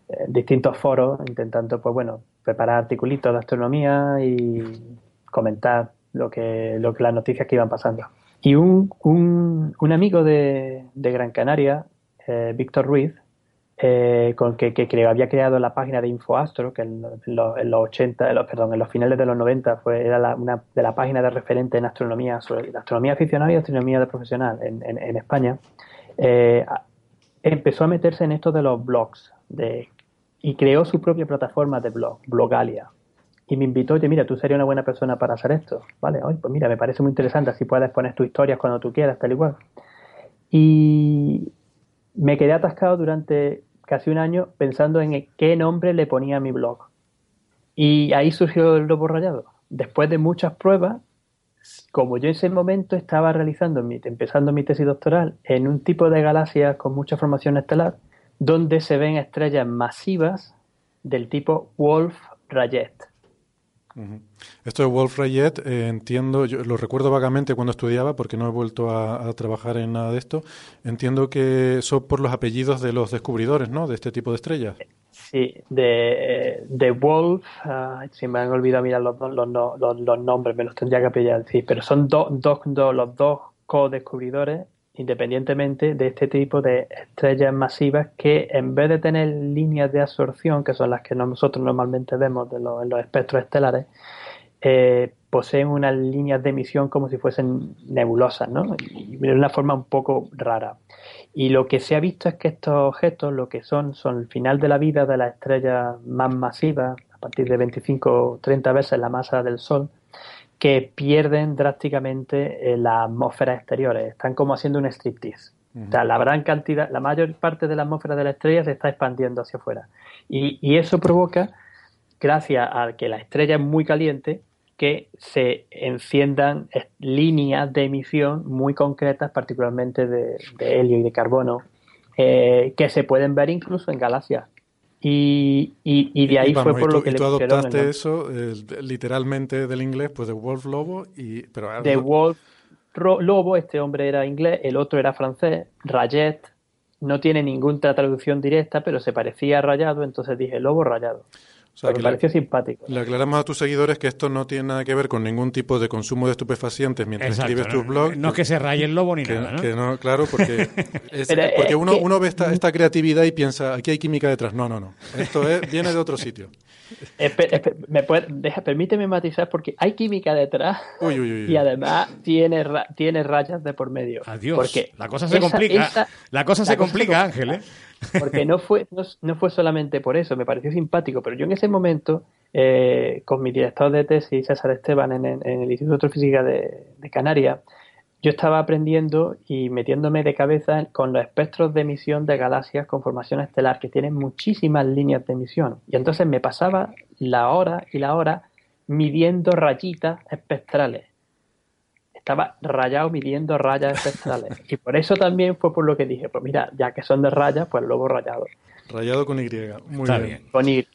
en distintos foros, intentando, pues bueno, preparar articulitos de astronomía y comentar lo que, lo que las noticias que iban pasando. Y un, un, un amigo de, de, Gran Canaria, eh, Víctor Ruiz, eh, con que, que había creado la página de InfoAstro, que en, los, en los 80, los, perdón, en los finales de los 90 fue, era la, una de las páginas de referente en astronomía, sobre astronomía aficionada y astronomía de profesional en, en, en España, eh, empezó a meterse en esto de los blogs de y creó su propia plataforma de blog, Blogalia. Y me invitó, oye, mira, tú serías una buena persona para hacer esto. Vale, Oye, pues mira, me parece muy interesante, así puedes poner tus historias cuando tú quieras, tal y cual. Y me quedé atascado durante casi un año pensando en qué nombre le ponía a mi blog. Y ahí surgió el lobo rayado. Después de muchas pruebas, como yo en ese momento estaba realizando, mi, empezando mi tesis doctoral en un tipo de galaxia con mucha formación estelar, donde se ven estrellas masivas del tipo Wolf-Rayet. Esto de Wolf Rayet, eh, entiendo, yo lo recuerdo vagamente cuando estudiaba, porque no he vuelto a, trabajar en nada de esto. Entiendo que son por los apellidos de los descubridores, ¿no? De este tipo de estrellas. Sí, de, de Wolf, uh, si me han olvidado mirar los, los, los, los, nombres, me los tendría que pillar, sí, pero son dos, dos, los dos co-descubridores independientemente de este tipo de estrellas masivas que en vez de tener líneas de absorción, que son las que nosotros normalmente vemos de en los espectros estelares, eh, poseen unas líneas de emisión como si fuesen nebulosas, ¿no? Y de una forma un poco rara. Y lo que se ha visto es que estos objetos, lo que son, son el final de la vida de las estrellas más masivas, a partir de 25 o 30 veces la masa del Sol, que pierden drásticamente eh, las atmósferas exteriores. Están como haciendo un striptease. O sea, la gran cantidad, la mayor parte de la atmósfera de la estrella se está expandiendo hacia afuera. Y, y eso provoca, gracias a que la estrella es muy caliente, que se enciendan líneas de emisión muy concretas, particularmente de, de helio y de carbono, eh, que se pueden ver incluso en galaxias y, y, de ahí fue por lo que y tú adoptaste eso literalmente del inglés, pues de Wolf Lobo. y pero De Wolf Lobo, este hombre era inglés, el otro era francés, Rayet. No tiene ninguna traducción directa, pero se parecía a rayado, entonces dije lobo rayado. O sea, me pareció simpático. Le aclaramos a tus seguidores que esto no tiene nada que ver con ningún tipo de consumo de estupefacientes mientras escribes tus blogs. No es que se raye el lobo ni nada, ¿no? Que no claro, porque, porque uno, uno ve esta, esta, creatividad y piensa, aquí hay química detrás. No, no, no. Esto viene de otro sitio. me puede, deja, permíteme matizar porque hay química detrás y además tiene, tiene rayas de por medio. Adiós. Porque la cosa se complica. la cosa se complica, Ángel, ¿eh? Porque no fue, no, fue solamente por eso, me pareció simpático, pero yo en ese momento, eh, con mi director de tesis, César Esteban, en, el Instituto de Física de, Canarias, yo estaba aprendiendo y metiéndome de cabeza con los espectros de emisión de galaxias con formación estelar, que tienen muchísimas líneas de emisión. Y entonces me pasaba la hora y la hora midiendo rayitas espectrales estaba rayado midiendo rayas espectrales. y por eso también fue por lo que dije, pues mira, ya que son de rayas, pues lobo rayado. Rayado con Y, muy bien. Con Y.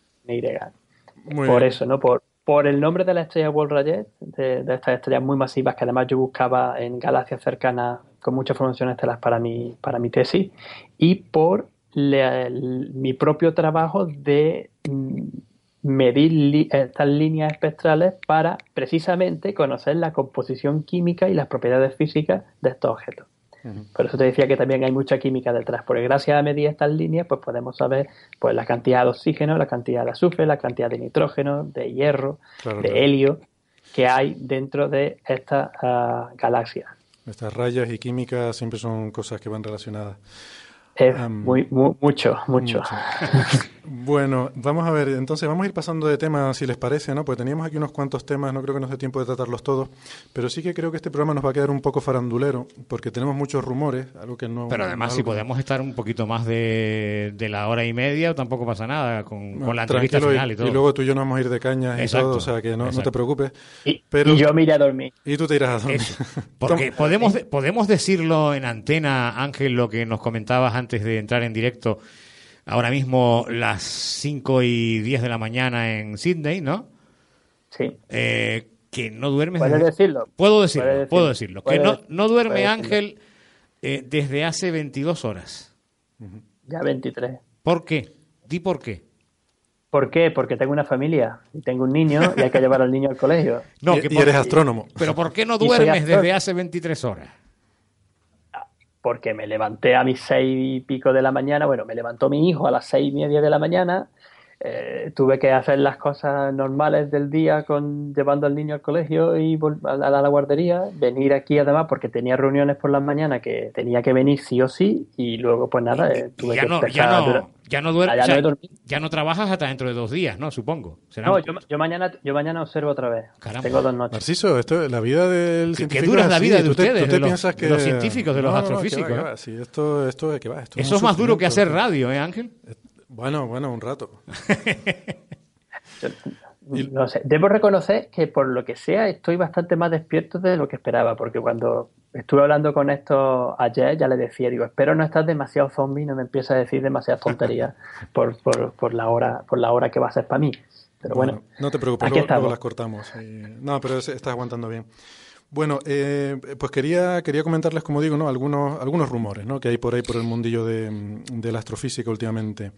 por eso, ¿no? Por, por el nombre de la estrella Wolf Rayet, de, estas estrellas muy masivas que además yo buscaba en galaxias cercanas con muchas formaciones estelares para mi, para mi tesis, y por mi propio trabajo de mm, medir estas líneas espectrales para precisamente conocer la composición química y las propiedades físicas de estos objetos. Por eso te decía que también hay mucha química detrás, porque gracias a medir estas líneas, pues podemos saber pues la cantidad de oxígeno, la cantidad de azufre, la cantidad de nitrógeno, de hierro, de helio que hay dentro de esta uh, galaxia. Estas rayas y química siempre son cosas que van relacionadas. Es muy, mucho, mucho. bueno, vamos a ver, entonces vamos a ir pasando de temas, si les parece, ¿no? Pues teníamos aquí unos cuantos temas, no creo que nos dé tiempo de tratarlos todos, pero sí que creo que este programa nos va a quedar un poco farandulero, porque tenemos muchos rumores, algo que no... Pero además, si podemos estar un poquito más de, la hora y media, tampoco pasa nada, con, la entrevista final y, todo. Y luego tú y yo nos vamos a ir de caña y todo, o sea que no, te preocupes. Y, pero, yo me iré a dormir. Y tú te irás a dormir. porque podemos, podemos decirlo en antena, Ángel, lo que nos comentabas antes antes de entrar en directo, ahora mismo las 5 y 10 de la mañana en Sydney, ¿no? Sí. Eh, que no duermes. ¿Puedes decirlo? Puedo decirlo, puedo decirlo. Que no, no duerme Ángel eh, desde hace 22 horas. Ya 23. ¿Por qué? Di por qué. ¿Por qué? Porque tengo una familia y tengo un niño y hay que llevar al niño al colegio. No, y, eres astrónomo. Pero ¿por qué no duermes desde hace 23 horas? Porque me levanté a mis seis y pico de la mañana, bueno, me levantó mi hijo a las seis y media de la mañana, eh, tuve que hacer las cosas normales del día con llevando al niño al colegio y a la, guardería, venir aquí además porque tenía reuniones por las mañanas que tenía que venir sí o sí y luego pues nada, eh, tuve ya que no, ya no, ya no, duermes, ya no trabajas hasta dentro de dos días, ¿no? Supongo. No, yo, mañana yo mañana observo otra vez. Tengo dos noches. Narciso, esto la vida del científico. ¿Qué dura la vida de ustedes? de, los, que... los, científicos, de los astrofísicos. Sí, esto, esto, va? Esto Eso es más duro que hacer radio, ¿eh, Ángel? Bueno, bueno, un rato. no sé. Debo reconocer que por lo que sea estoy bastante más despierto de lo que esperaba, porque cuando estuve hablando con esto ayer ya le decía, digo, espero no estar demasiado zombie, no me empieza a decir demasiadas tonterías por, por, por, la hora, por la hora que va a ser para mí. Pero bueno, no te preocupes, luego, las cortamos. No, pero estás aguantando bien. Bueno, eh, pues quería, quería comentarles, como digo, ¿no? algunos, algunos rumores ¿no? que hay por ahí por el mundillo de, de la astrofísica últimamente.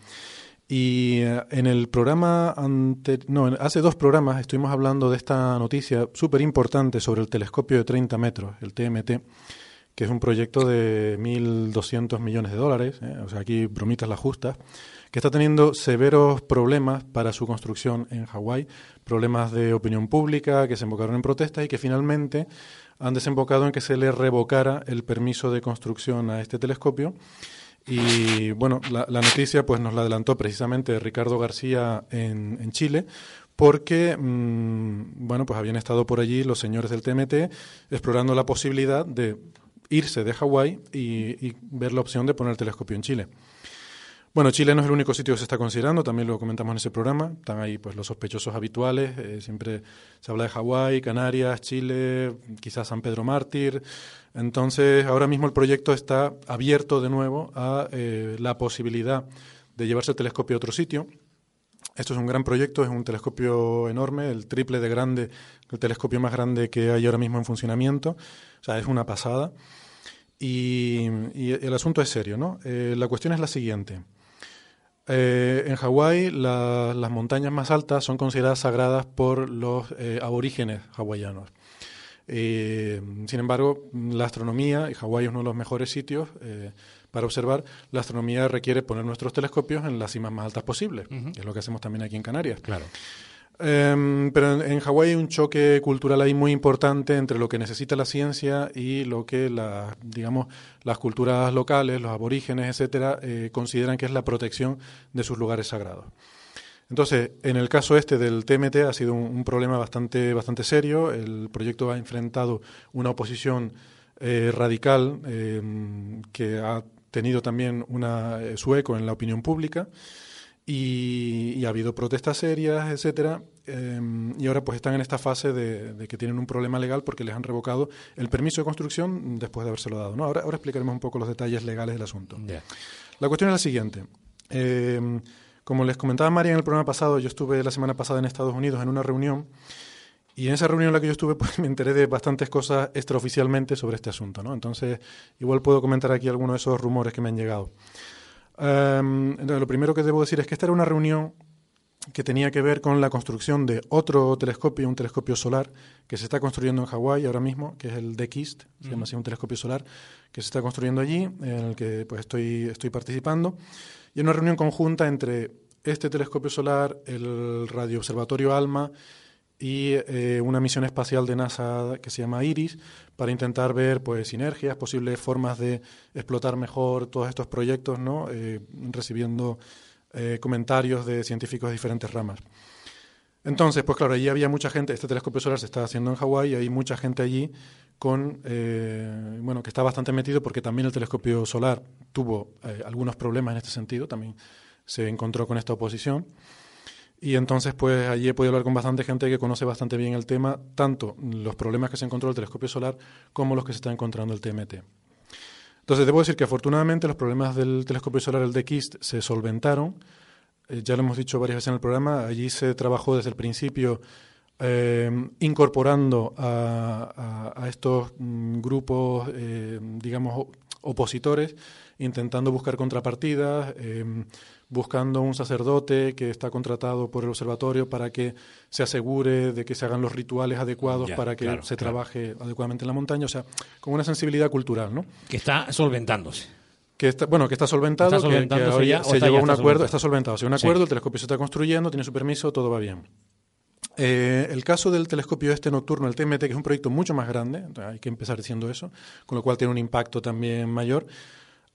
Y eh, en el programa, ante, no, hace dos programas estuvimos hablando de esta noticia súper importante sobre el telescopio de 30 metros, el TMT, que es un proyecto de 1.200 millones de dólares, ¿eh? o sea, aquí bromitas las justas, que está teniendo severos problemas para su construcción en Hawái, problemas de opinión pública que se embocaron en protestas y que finalmente han desembocado en que se le revocara el permiso de construcción a este telescopio. Y bueno, la, noticia pues nos la adelantó precisamente Ricardo García en, en Chile, porque mm, bueno, pues habían estado por allí los señores del TMT explorando la posibilidad de irse de Hawái y, y ver la opción de poner el telescopio en Chile. Bueno, Chile no es el único sitio que se está considerando, también lo comentamos en ese programa. Están ahí pues los sospechosos habituales, eh, siempre se habla de Hawái, Canarias, Chile, quizás San Pedro Mártir. Entonces, ahora mismo el proyecto está abierto de nuevo a eh, la posibilidad de llevarse el telescopio a otro sitio. Esto es un gran proyecto, es un telescopio enorme, el triple de grande, el telescopio más grande que hay ahora mismo en funcionamiento. O sea, es una pasada. Y, el asunto es serio, ¿no? Eh, la cuestión es la siguiente. Eh, en Hawái las montañas más altas son consideradas sagradas por los eh, aborígenes hawaianos. Eh, sin embargo, la astronomía, y Hawái es uno de los mejores sitios para observar, la astronomía requiere poner nuestros telescopios en las cimas más altas posibles, es lo que hacemos también aquí en Canarias. Claro. Em, pero en, Hawái hay un choque cultural ahí muy importante entre lo que necesita la ciencia y lo que la, digamos, las culturas locales, los aborígenes, etcétera, eh, consideran que es la protección de sus lugares sagrados. Entonces, en el caso este del TMT ha sido un, problema bastante, bastante serio. El proyecto ha enfrentado una oposición eh, radical em, que ha tenido también una, eh, su eco en la opinión pública y, ha habido protestas serias, etcétera, em, y ahora pues están en esta fase de, que tienen un problema legal porque les han revocado el permiso de construcción después de habérselo dado. ¿no? Ahora, ahora explicaremos un poco los detalles legales del asunto. La cuestión es la siguiente. Em, como les comentaba María en el programa pasado, yo estuve la semana pasada en Estados Unidos en una reunión y en esa reunión en la que yo estuve, pues me enteré de bastantes cosas extraoficialmente sobre este asunto, ¿no? Entonces, igual puedo comentar aquí algunos de esos rumores que me han llegado. Em, lo primero que debo decir es que esta era una reunión que tenía que ver con la construcción de otro telescopio, un telescopio solar que se está construyendo en Hawái ahora mismo, que es el DECIST, se llama así un telescopio solar que se está construyendo allí, en el que pues estoy, estoy participando, y en una reunión conjunta entre este telescopio solar, el radio observatorio ALMA y eh, una misión espacial de NASA que se llama IRIS para intentar ver pues sinergias, posibles formas de explotar mejor todos estos proyectos, ¿no? Eh, recibiendo eh, comentarios de científicos de diferentes ramas. Entonces, pues claro, allí había mucha gente, este telescopio solar se está haciendo en Hawái y hay mucha gente allí con, bueno, que está bastante metido porque también el telescopio solar tuvo algunos problemas en este sentido, también se encontró con esta oposición. Y entonces, pues allí he podido hablar con bastante gente que conoce bastante bien el tema, tanto los problemas que se encontró el telescopio solar como los que se está encontrando el TMT. Entonces, debo decir que afortunadamente los problemas del telescopio solar, el de se solventaron. Eh, ya lo hemos dicho varias veces en el programa, allí se trabajó desde el principio eh, incorporando a, estos mm, grupos, eh, digamos, opositores, intentando buscar contrapartidas buscando un sacerdote que está contratado por el observatorio para que se asegure de que se hagan los rituales adecuados para que se trabaje adecuadamente en la montaña, o sea, con una sensibilidad cultural, ¿no? Que está solventándose. Que está, bueno, que está solventado, que, se llegó a un acuerdo, está solventado, se un acuerdo, el telescopio se está construyendo, tiene su permiso, todo va bien. Eh, el caso del telescopio este nocturno, el TMT, que es un proyecto mucho más grande, hay que empezar diciendo eso, con lo cual tiene un impacto también mayor,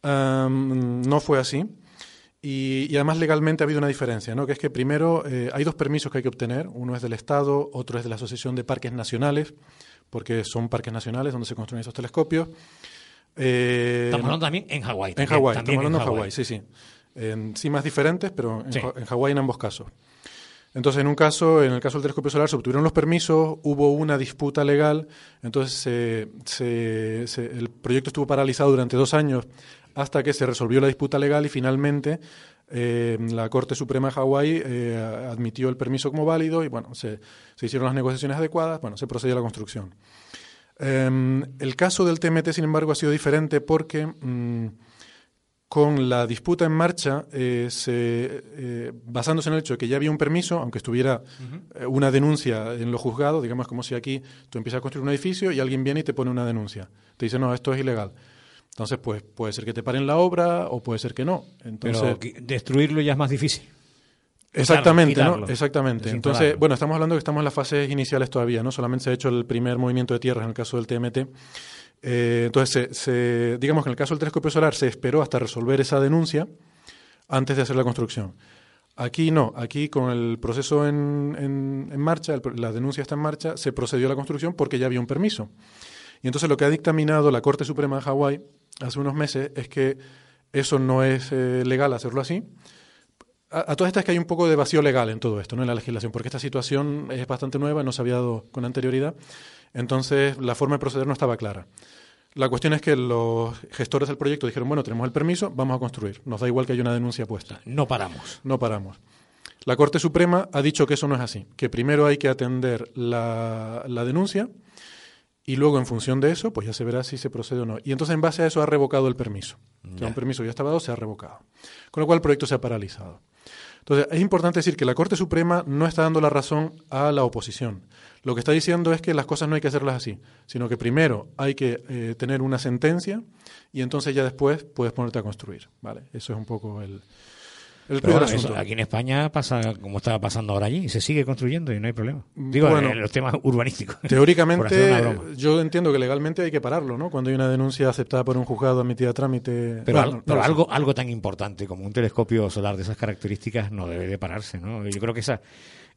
no fue así. Y, además legalmente ha habido una diferencia, ¿no? que es que primero eh, hay dos permisos que hay que obtener, uno es del Estado, otro es de la Asociación de Parques Nacionales, porque son parques nacionales donde se construyen esos telescopios. Eh, estamos hablando también en Hawái. En Hawái, estamos hablando en Hawái, sí, sí. En cimas diferentes, pero en, en Hawái en ambos casos. Entonces, en un caso, en el caso del telescopio solar, se obtuvieron los permisos, hubo una disputa legal, entonces el proyecto estuvo paralizado durante dos años hasta que se resolvió la disputa legal y finalmente eh, la Corte Suprema de Hawái eh, admitió el permiso como válido y bueno, se, hicieron las negociaciones adecuadas, bueno, se procedió a la construcción. Em, el caso del TMT, sin embargo, ha sido diferente porque mm, con la disputa en marcha, eh, basándose en el hecho de que ya había un permiso, aunque estuviera una denuncia en lo juzgado, digamos como si aquí tú empiezas a construir un edificio y alguien viene y te pone una denuncia. Te dice, no, esto es ilegal. Entonces, pues puede ser que te paren la obra o puede ser que no. Entonces, Pero destruirlo ya es más difícil. Exactamente, ¿no? Exactamente. Entonces, bueno, estamos hablando que estamos en las fases iniciales todavía, ¿no? Solamente se ha hecho el primer movimiento de tierra en el caso del TMT. Eh, entonces, se, digamos que en el caso del telescopio solar se esperó hasta resolver esa denuncia antes de hacer la construcción. Aquí no, aquí con el proceso en, en marcha, la denuncia está en marcha, se procedió a la construcción porque ya había un permiso. Y entonces lo que ha dictaminado la Corte Suprema de Hawái hace unos meses es que eso no es eh, legal hacerlo así. A, todas estas que hay un poco de vacío legal en todo esto, ¿no? en la legislación, porque esta situación es bastante nueva, no se había dado con anterioridad, entonces la forma de proceder no estaba clara. La cuestión es que los gestores del proyecto dijeron, bueno, tenemos el permiso, vamos a construir. Nos da igual que haya una denuncia puesta. No paramos. No paramos. La Corte Suprema ha dicho que eso no es así, que primero hay que atender la, la denuncia y luego, en función de eso, pues ya se verá si se procede o no. Y entonces, en base a eso, ha revocado el permiso. Un permiso ya estaba dado, se ha revocado. Con lo cual, el proyecto se ha paralizado. Entonces, es importante decir que la Corte Suprema no está dando la razón a la oposición. Lo que está diciendo es que las cosas no hay que hacerlas así, sino que primero hay que eh, tener una sentencia y entonces ya después puedes ponerte a construir. ¿vale? Eso es un poco el, aquí en España pasa como estaba pasando ahora allí, se sigue construyendo y no hay problema. Digo, en los temas urbanísticos. Teóricamente, yo entiendo que legalmente hay que pararlo, ¿no? Cuando hay una denuncia aceptada por un juzgado admitida a trámite. Pero, algo, algo tan importante como un telescopio solar de esas características no debe de pararse, ¿no? Yo creo que esa,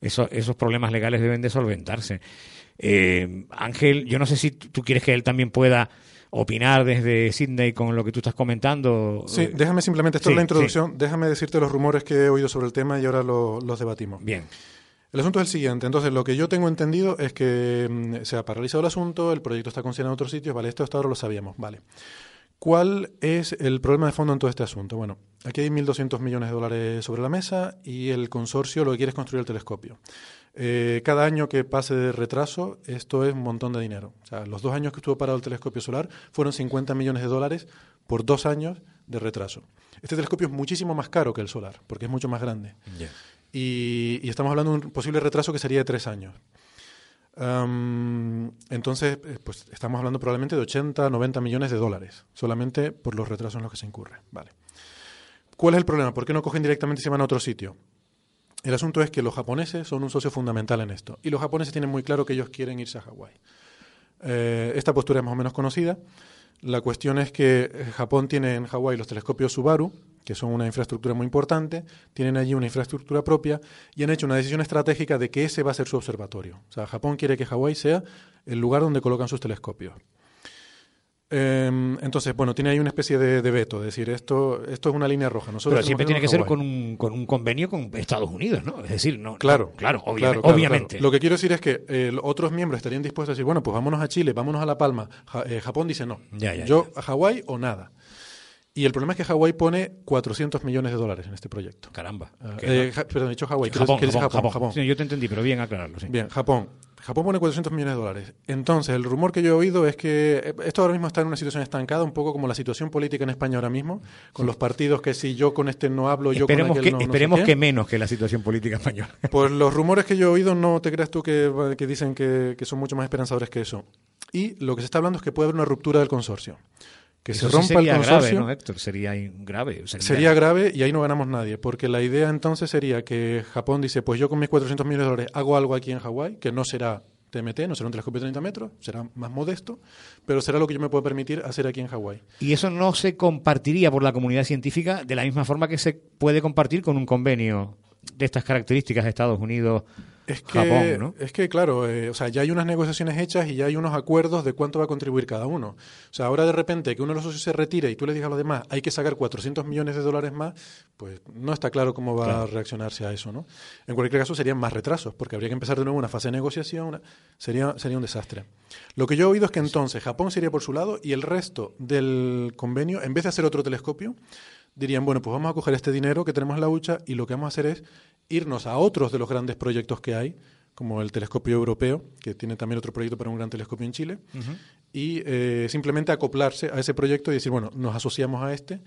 esos, esos problemas legales deben de solventarse. Eh, Ángel, yo no sé si tú quieres que él también pueda opinar desde Sydney con lo que tú estás comentando. Sí, eh, déjame simplemente, esto es la introducción, déjame decirte los rumores que he oído sobre el tema y ahora los debatimos. Bien. El asunto es el siguiente. Entonces, lo que yo tengo entendido es que mm, se ha paralizado el asunto, el proyecto está considerado en otros sitios, vale, esto hasta ahora lo sabíamos, vale. ¿Cuál es el problema de fondo en todo este asunto? Bueno, aquí hay 1.200 millones de dólares sobre la mesa y el consorcio lo que quiere es construir el telescopio. Eh, cada año que pase de retraso, esto es un montón de dinero. O sea, los dos años que estuvo parado el telescopio solar fueron 50 millones de dólares por dos años de retraso. Este telescopio es muchísimo más caro que el solar, porque es mucho más grande. y, y estamos hablando de un posible retraso que sería de tres años. Um, entonces, eh, pues estamos hablando probablemente de 80, 90 millones de dólares, solamente por los retrasos en los que se incurre. Vale. ¿Cuál es el problema? ¿Por qué no cogen directamente y se van a otro sitio? El asunto es que los japoneses son un socio fundamental en esto. Y los japoneses tienen muy claro que ellos quieren irse a Hawái. Eh, esta postura es más o menos conocida. La cuestión es que eh, Japón tiene en Hawái los telescopios Subaru, que son una infraestructura muy importante, tienen allí una infraestructura propia y han hecho una decisión estratégica de que ese va a ser su observatorio. O sea, Japón quiere que Hawái sea el lugar donde colocan sus telescopios. Eh, entonces, bueno, tiene ahí una especie de, de, veto, es decir, esto, esto es una línea roja. Nosotros Pero siempre tiene que ser con un, con un convenio con Estados Unidos, ¿no? Es decir, no. Claro, no, claro, obvia claro, claro, obviamente. Lo que quiero decir es que eh, otros miembros estarían dispuestos a decir, bueno, pues vámonos a Chile, vámonos a La Palma. Ja, eh, Japón dice no. Ya, ya, Yo ya. a Hawái o nada. Y el problema es que Hawái pone 400 millones de dólares en este proyecto. Caramba. Uh, eh, ja, perdón, he dicho Hawái. Japón, ¿Qué Japón, Japón, Japón. Japón. Sí, yo te entendí, pero bien aclararlo. Sí. Bien, Japón. Japón pone 400 millones de dólares. Entonces, el rumor que yo he oído es que esto ahora mismo está en una situación estancada, un poco como la situación política en España ahora mismo, con los partidos que si yo con este no hablo, yo esperemos con aquel que, no, Esperemos no sé que menos que la situación política española. Pues los rumores que yo he oído no te creas tú que, que dicen que, que son mucho más esperanzadores que eso. Y lo que se está hablando es que puede haber una ruptura del consorcio que Eso se rompa sí sería el consorcio. grave, ¿no, Héctor? Sería grave. Sería, Sería grave y ahí no ganamos nadie, porque la idea entonces sería que Japón dice, pues yo con mis 400 millones de dólares hago algo aquí en Hawái, que no será TMT, no será un telescopio de 30 metros, será más modesto, pero será lo que yo me puedo permitir hacer aquí en Hawái. Y eso no se compartiría por la comunidad científica de la misma forma que se puede compartir con un convenio de estas características de Estados Unidos. Es que, Japón, ¿no? es que claro, eh, o sea, ya hay unas negociaciones hechas y ya hay unos acuerdos de cuánto va a contribuir cada uno. O sea, ahora de repente que uno de los socios se retire y tú le digas a los demás, hay que sacar 400 millones de dólares más, pues no está claro cómo va Claro. a reaccionarse a eso, ¿no? En cualquier caso serían más retrasos, porque habría que empezar de nuevo una fase de negociación, una- sería, sería un desastre. Lo que yo he oído es que entonces Japón sería por su lado y el resto del convenio, en vez de hacer otro telescopio, dirían, bueno, pues vamos a coger este dinero que tenemos en la hucha y lo que vamos a hacer es irnos a otros de los grandes proyectos que hay, como el telescopio europeo, que tiene también otro proyecto para un gran telescopio en Chile, y eh, simplemente acoplarse a ese proyecto y decir, bueno, nos asociamos a este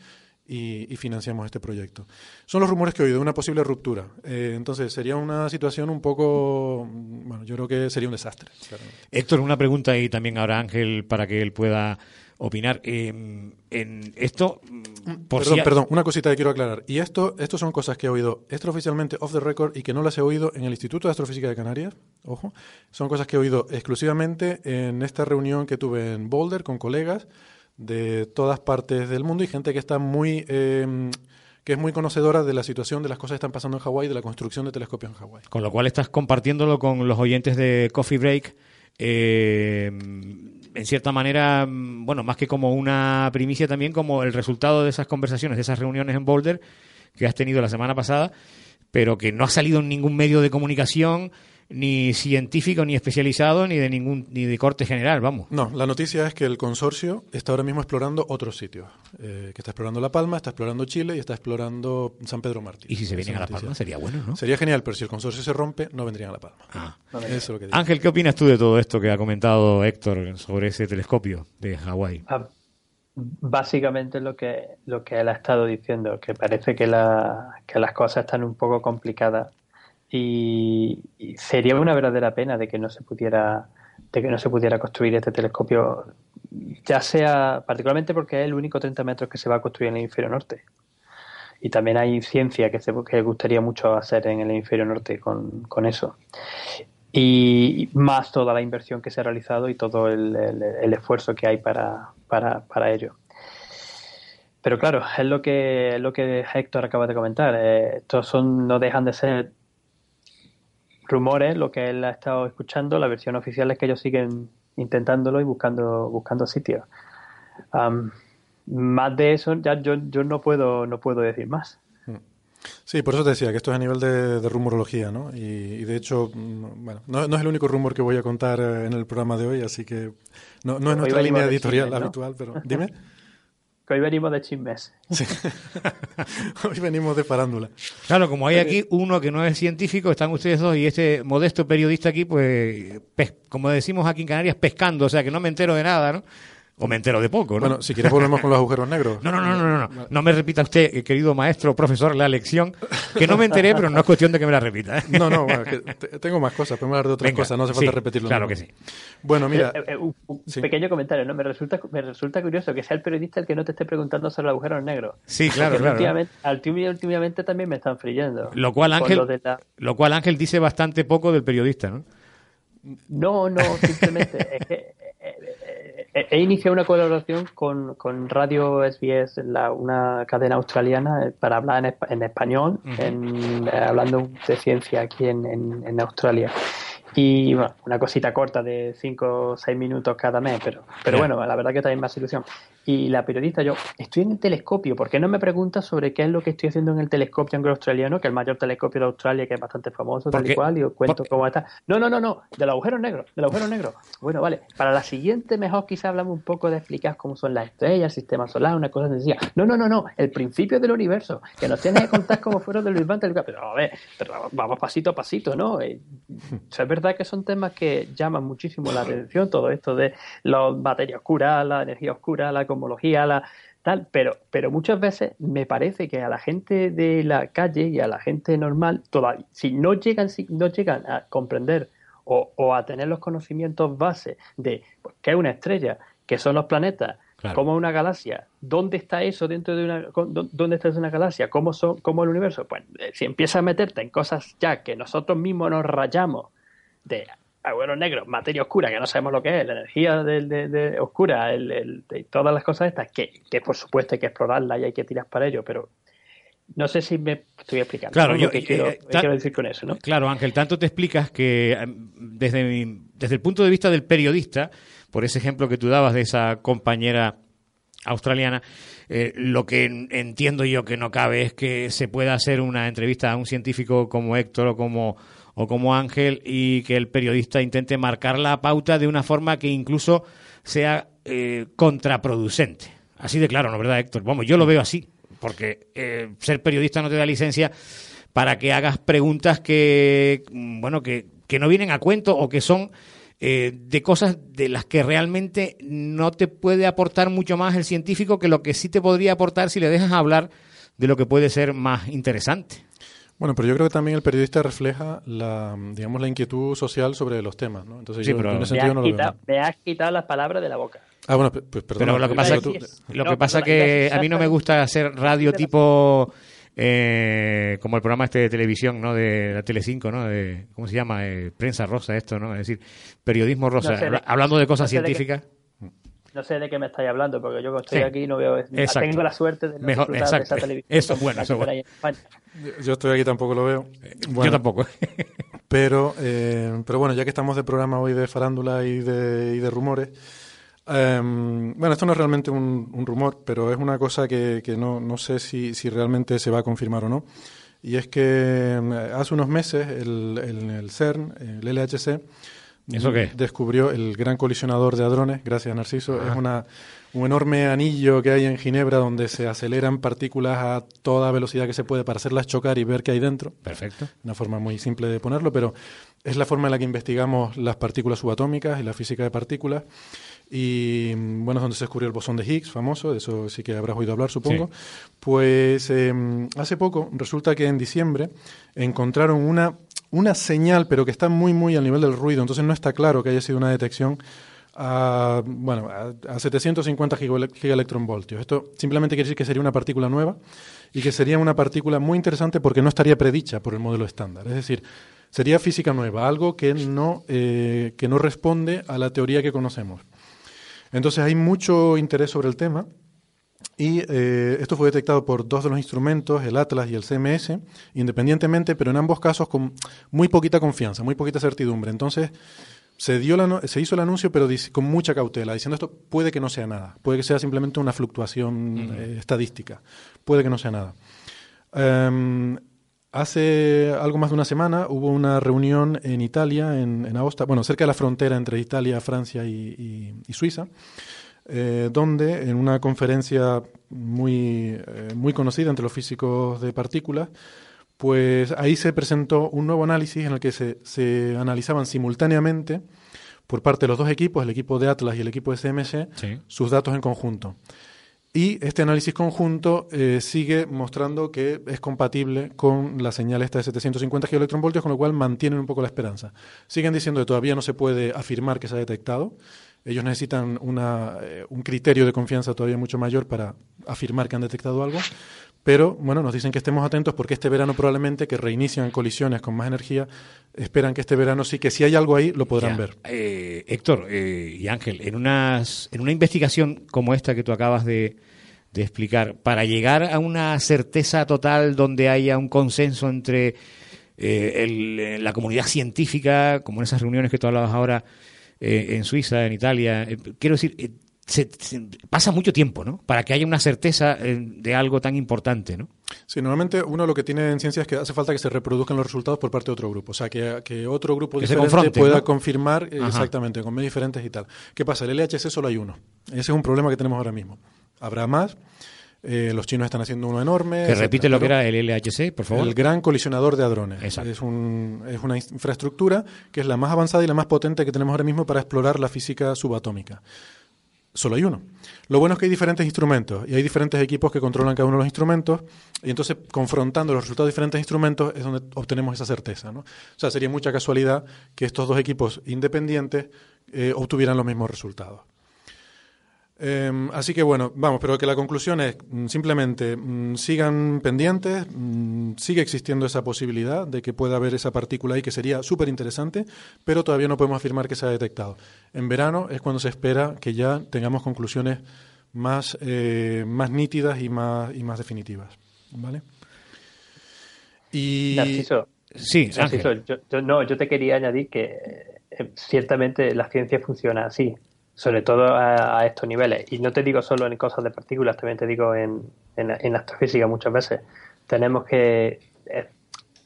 y, y financiamos este proyecto. Son los rumores que he oído de una posible ruptura. Eh, entonces, sería una situación un poco, bueno, yo creo que sería un desastre. claramente. Héctor, una pregunta y también ahora Ángel para que él pueda opinar. Eh, en esto, mm, por perdón, si- perdón, una cosita que quiero aclarar. Y esto, esto son cosas que he oído extraoficialmente off the record y que no las he oído en el Instituto de Astrofísica de Canarias. Ojo, son cosas que he oído exclusivamente en esta reunión que tuve en Boulder con colegas de todas partes del mundo y gente que está muy eh, que es muy conocedora de la situación de las cosas que están pasando en Hawái y de la construcción de telescopios en Hawái. Con lo cual estás compartiéndolo con los oyentes de Coffee Break. eh, en cierta manera, mm, bueno, más que como una primicia, también como el resultado de esas conversaciones, de esas reuniones en Boulder que has tenido la semana pasada, pero que no ha salido en ningún medio de comunicación, ni científico, ni especializado, ni de ningún ni de corte general, vamos. No, la noticia es que el consorcio está ahora mismo explorando otros sitios. eh, que está explorando La Palma, está explorando Chile y está explorando San Pedro Mártir. Y si se vienen a La noticia. Palma sería bueno, ¿no? Sería genial, pero si el consorcio se rompe, no vendrían a La Palma. Ah. Eso es lo que digo. Ángel, ¿qué opinas tú de todo esto que ha comentado Héctor sobre ese telescopio de Hawái? Ah, básicamente lo que, lo que él ha estado diciendo, que parece que, la, que las cosas están un poco complicadas y, sería una verdadera pena de que no se pudiera de que no se pudiera construir este telescopio, ya sea particularmente porque es el único 30 metros que se va a construir en el hemisferio norte. Y también hay ciencia que, se, que gustaría mucho hacer en el hemisferio norte con, con eso. Y más toda la inversión que se ha realizado y todo el, el- esfuerzo que hay para, para, para ello. Pero claro, es lo que, lo que Héctor acaba de comentar. Eh, estos son, no dejan de ser rumores, lo que él ha estado escuchando. La versión oficial es que ellos siguen intentándolo y buscando, buscando sitios. Más de eso, ya yo, yo no puedo, no puedo decir más. Sí, por eso te decía que esto es a nivel de, de rumorología, ¿no? Y, y de hecho, mm, bueno, no, no es el único rumor que voy a contar eh, en el programa de hoy, así que no, no es nuestra línea editorial habitual, pero dime. Que hoy venimos de chismes. Sí. hoy venimos de farándula. Claro, como hay aquí uno que no es científico, están ustedes dos y este modesto periodista aquí, pues, pes- como decimos aquí en Canarias, pescando, o sea que no me entero de nada, ¿no? O me entero de poco, ¿no? Bueno, si quieres volvemos con los agujeros negros. No, no, no, no, no. No me repita usted, eh, querido maestro, profesor, la lección, que no me enteré, pero no es cuestión de que me la repita. ¿eh? No, no, bueno, que tengo más cosas, podemos hablar de otras cosas, no hace falta repetirlo. Claro que sí. Bueno, mira... Eh, un, pequeño comentario, ¿no? Me resulta, me resulta curioso que sea el periodista el que no te esté preguntando sobre los agujeros negros. Sí, claro, claro. Últimamente, últimamente, también me están frillando. Lo cual, Ángel, lo cual Ángel dice bastante poco del periodista, ¿no? No, no, simplemente es que he iniciado una colaboración con, con Radio SBS, la, una cadena australiana, eh, para hablar en, en español, en, eh, hablando de ciencia aquí en, en Australia. Y bueno, una cosita corta de 5 o 6 minutos cada mes, pero, pero bueno, la verdad que también más ilusión. Y la periodista, yo estoy en el telescopio, ¿por qué no me pregunta sobre qué es lo que estoy haciendo en el telescopio anglo-australiano, que es el mayor telescopio de Australia, que es bastante famoso, tal y cual, y os cuento cómo está? No, no, no, no, del agujero negro, del agujero negro. Bueno, vale, para la siguiente mejor quizá hablamos un poco de explicar cómo son las estrellas, el sistema solar, una cosa sencilla. No, no, no, no, el principio del universo, que nos tienes que contar cómo fueron de Luis Van Pero a ver, pero vamos pasito a pasito, ¿no? Eh, es verdad que son temas que llaman muchísimo la atención, todo esto de la materia oscura, la energía oscura, la cosmología, la tal, pero, pero muchas veces me parece que a la gente de la calle y a la gente normal, todavía, si no llegan, si no llegan a comprender o, a tener los conocimientos base de pues, qué es una estrella, qué son los planetas, cómo es una galaxia, dónde está eso dentro de una, dónde está una galaxia, cómo son, cómo el universo, pues eh, si empiezas a meterte en cosas ya que nosotros mismos nos rayamos de agüero negro, materia oscura, que no sabemos lo que es, la energía de, oscura, el, de todas las cosas estas, que, por supuesto hay que explorarla y hay que tirar para ello, pero no sé si me estoy explicando claro, yo, eh, quiero, eh, quiero, decir con eso. ¿no? Claro, Ángel, tanto te explicas que em, desde, desde el punto de vista del periodista, por ese ejemplo que tú dabas de esa compañera australiana, eh, lo que entiendo yo que no cabe es que se pueda hacer una entrevista a un científico como Héctor o como o como Ángel y que el periodista intente marcar la pauta de una forma que incluso sea eh, contraproducente. Así de claro, ¿no verdad, Héctor? Vamos, yo lo veo así, porque eh, ser periodista no te da licencia para que hagas preguntas que, mm, bueno, que, que no vienen a cuento o que son eh, de cosas de las que realmente no te puede aportar mucho más el científico que lo que sí te podría aportar si le dejas hablar de lo que puede ser más interesante. Bueno, pero yo creo que también el periodista refleja la, digamos, la inquietud social sobre los temas, ¿no? Entonces yo en ese sentido no lo veo. Me has quitado las palabras de la boca. Ah, bueno, pues perdón. Pero lo que pasa, que, lo que, pasa que a mí no me gusta hacer radio tipo... Eh, como el programa este de televisión, ¿no? De la Telecinco, ¿no? De, ¿Cómo se llama? Eh, prensa rosa, esto, ¿no? Es decir, periodismo rosa. hablando de cosas científicas. No sé de qué me estáis hablando, porque yo que estoy aquí no veo. Tengo la suerte de no Mejor, de esa televisión. Eso es bueno, eso es bueno. Yo estoy aquí tampoco lo veo. yo tampoco. pero, eh, pero bueno, ya que estamos de programa hoy de farándula y de, y de rumores. Em, bueno, esto no es realmente un, rumor, pero es una cosa que, que no, no, sé si, si, realmente se va a confirmar o no. Y es que em, hace unos meses el, el, el CERN, el LHC, ¿Eso qué? Descubrió el gran colisionador de hadrones, gracias Narciso. Es una, un enorme anillo que hay en Ginebra donde se aceleran partículas a toda velocidad que se puede para hacerlas chocar y ver qué hay dentro. Perfecto. Una forma muy simple de ponerlo, pero es la forma en la que investigamos las partículas subatómicas y la física de partículas. Y bueno, es donde se descubrió el bosón de Higgs, famoso, de eso sí que habrás oído hablar, supongo. Pues em, hace poco, resulta que en diciembre encontraron una una señal, pero que está muy, muy al nivel del ruido, entonces no está claro que haya sido una detección a, bueno, a, 750 gigaelectronvoltios. Esto simplemente quiere decir que sería una partícula nueva y que sería una partícula muy interesante porque no estaría predicha por el modelo estándar. Es decir, sería física nueva, algo que no, eh, que no responde a la teoría que conocemos. Entonces hay mucho interés sobre el tema y eh, esto fue detectado por dos de los instrumentos, el Atlas y el CMS, independientemente, pero en ambos casos con muy poquita confianza, muy poquita certidumbre. Entonces, se, dio la, se hizo el anuncio, pero con mucha cautela, diciendo esto puede que no sea nada, puede que sea simplemente una fluctuación eh, estadística, puede que no sea nada. Em, hace algo más de una semana hubo una reunión en Italia, en, en Aosta, bueno, cerca de la frontera entre Italia, Francia y Suiza, eh, donde en una conferencia muy, eh, muy conocida entre los físicos de partículas, pues ahí se presentó un nuevo análisis en el que se, se analizaban simultáneamente por parte de los dos equipos, el equipo de Atlas y el equipo de CMC, sus datos en conjunto. Y este análisis conjunto eh, sigue mostrando que es compatible con la señal esta de 750 gigaelectronvoltios, con lo cual mantienen un poco la esperanza. Siguen diciendo que todavía no se puede afirmar que se ha detectado. Ellos necesitan una, eh, un criterio de confianza todavía mucho mayor para afirmar que han detectado algo. Pero bueno, nos dicen que estemos atentos porque este verano probablemente que reinician colisiones con más energía, esperan que este verano sí que si hay algo ahí lo podrán ver. Eh, Héctor eh, y Ángel, en, unas, en una investigación como esta que tú acabas de, explicar, para llegar a una certeza total donde haya un consenso entre eh, la comunidad científica, como en esas reuniones que tú hablabas ahora en Suiza, en Italia, quiero decir, se, pasa mucho tiempo, ¿no? Para que haya una certeza eh, de algo tan importante, ¿no? Sí, normalmente uno lo que tiene en ciencia es que hace falta que se reproduzcan los resultados por parte de otro grupo. O sea, que, otro grupo diferente pueda confirmar exactamente, con medios diferentes y tal. ¿Qué pasa? El LHC solo hay uno. Ese es un problema que tenemos ahora mismo. Habrá más. Eh, los chinos están haciendo uno enorme. Que repite lo que era el LHC, por favor. El gran colisionador de hadrones. Es, un, es una infraestructura que es la más avanzada y la más potente que tenemos ahora mismo para explorar la física subatómica solo hay uno. Lo bueno es que hay diferentes instrumentos y hay diferentes equipos que controlan cada uno de los instrumentos y entonces confrontando los resultados de diferentes instrumentos es donde obtenemos esa certeza. ¿no? O sea, sería mucha casualidad que estos dos equipos independientes eh, obtuvieran los mismos resultados. Em, así que bueno, vamos, pero que la conclusión es mm, simplemente mm, sigan pendientes, mm, sigue existiendo esa posibilidad de que pueda haber esa partícula ahí que sería súper interesante, pero todavía no podemos afirmar que se ha detectado. En verano es cuando se espera que ya tengamos conclusiones más, eh, más nítidas y más, y más definitivas. ¿Vale? Y... Sí, yo, no, yo te quería añadir que eh, ciertamente la ciencia funciona así sobre todo a, estos niveles. Y no te digo solo en cosas de partículas, también te digo en, en, astrofísica muchas veces. Tenemos que eh,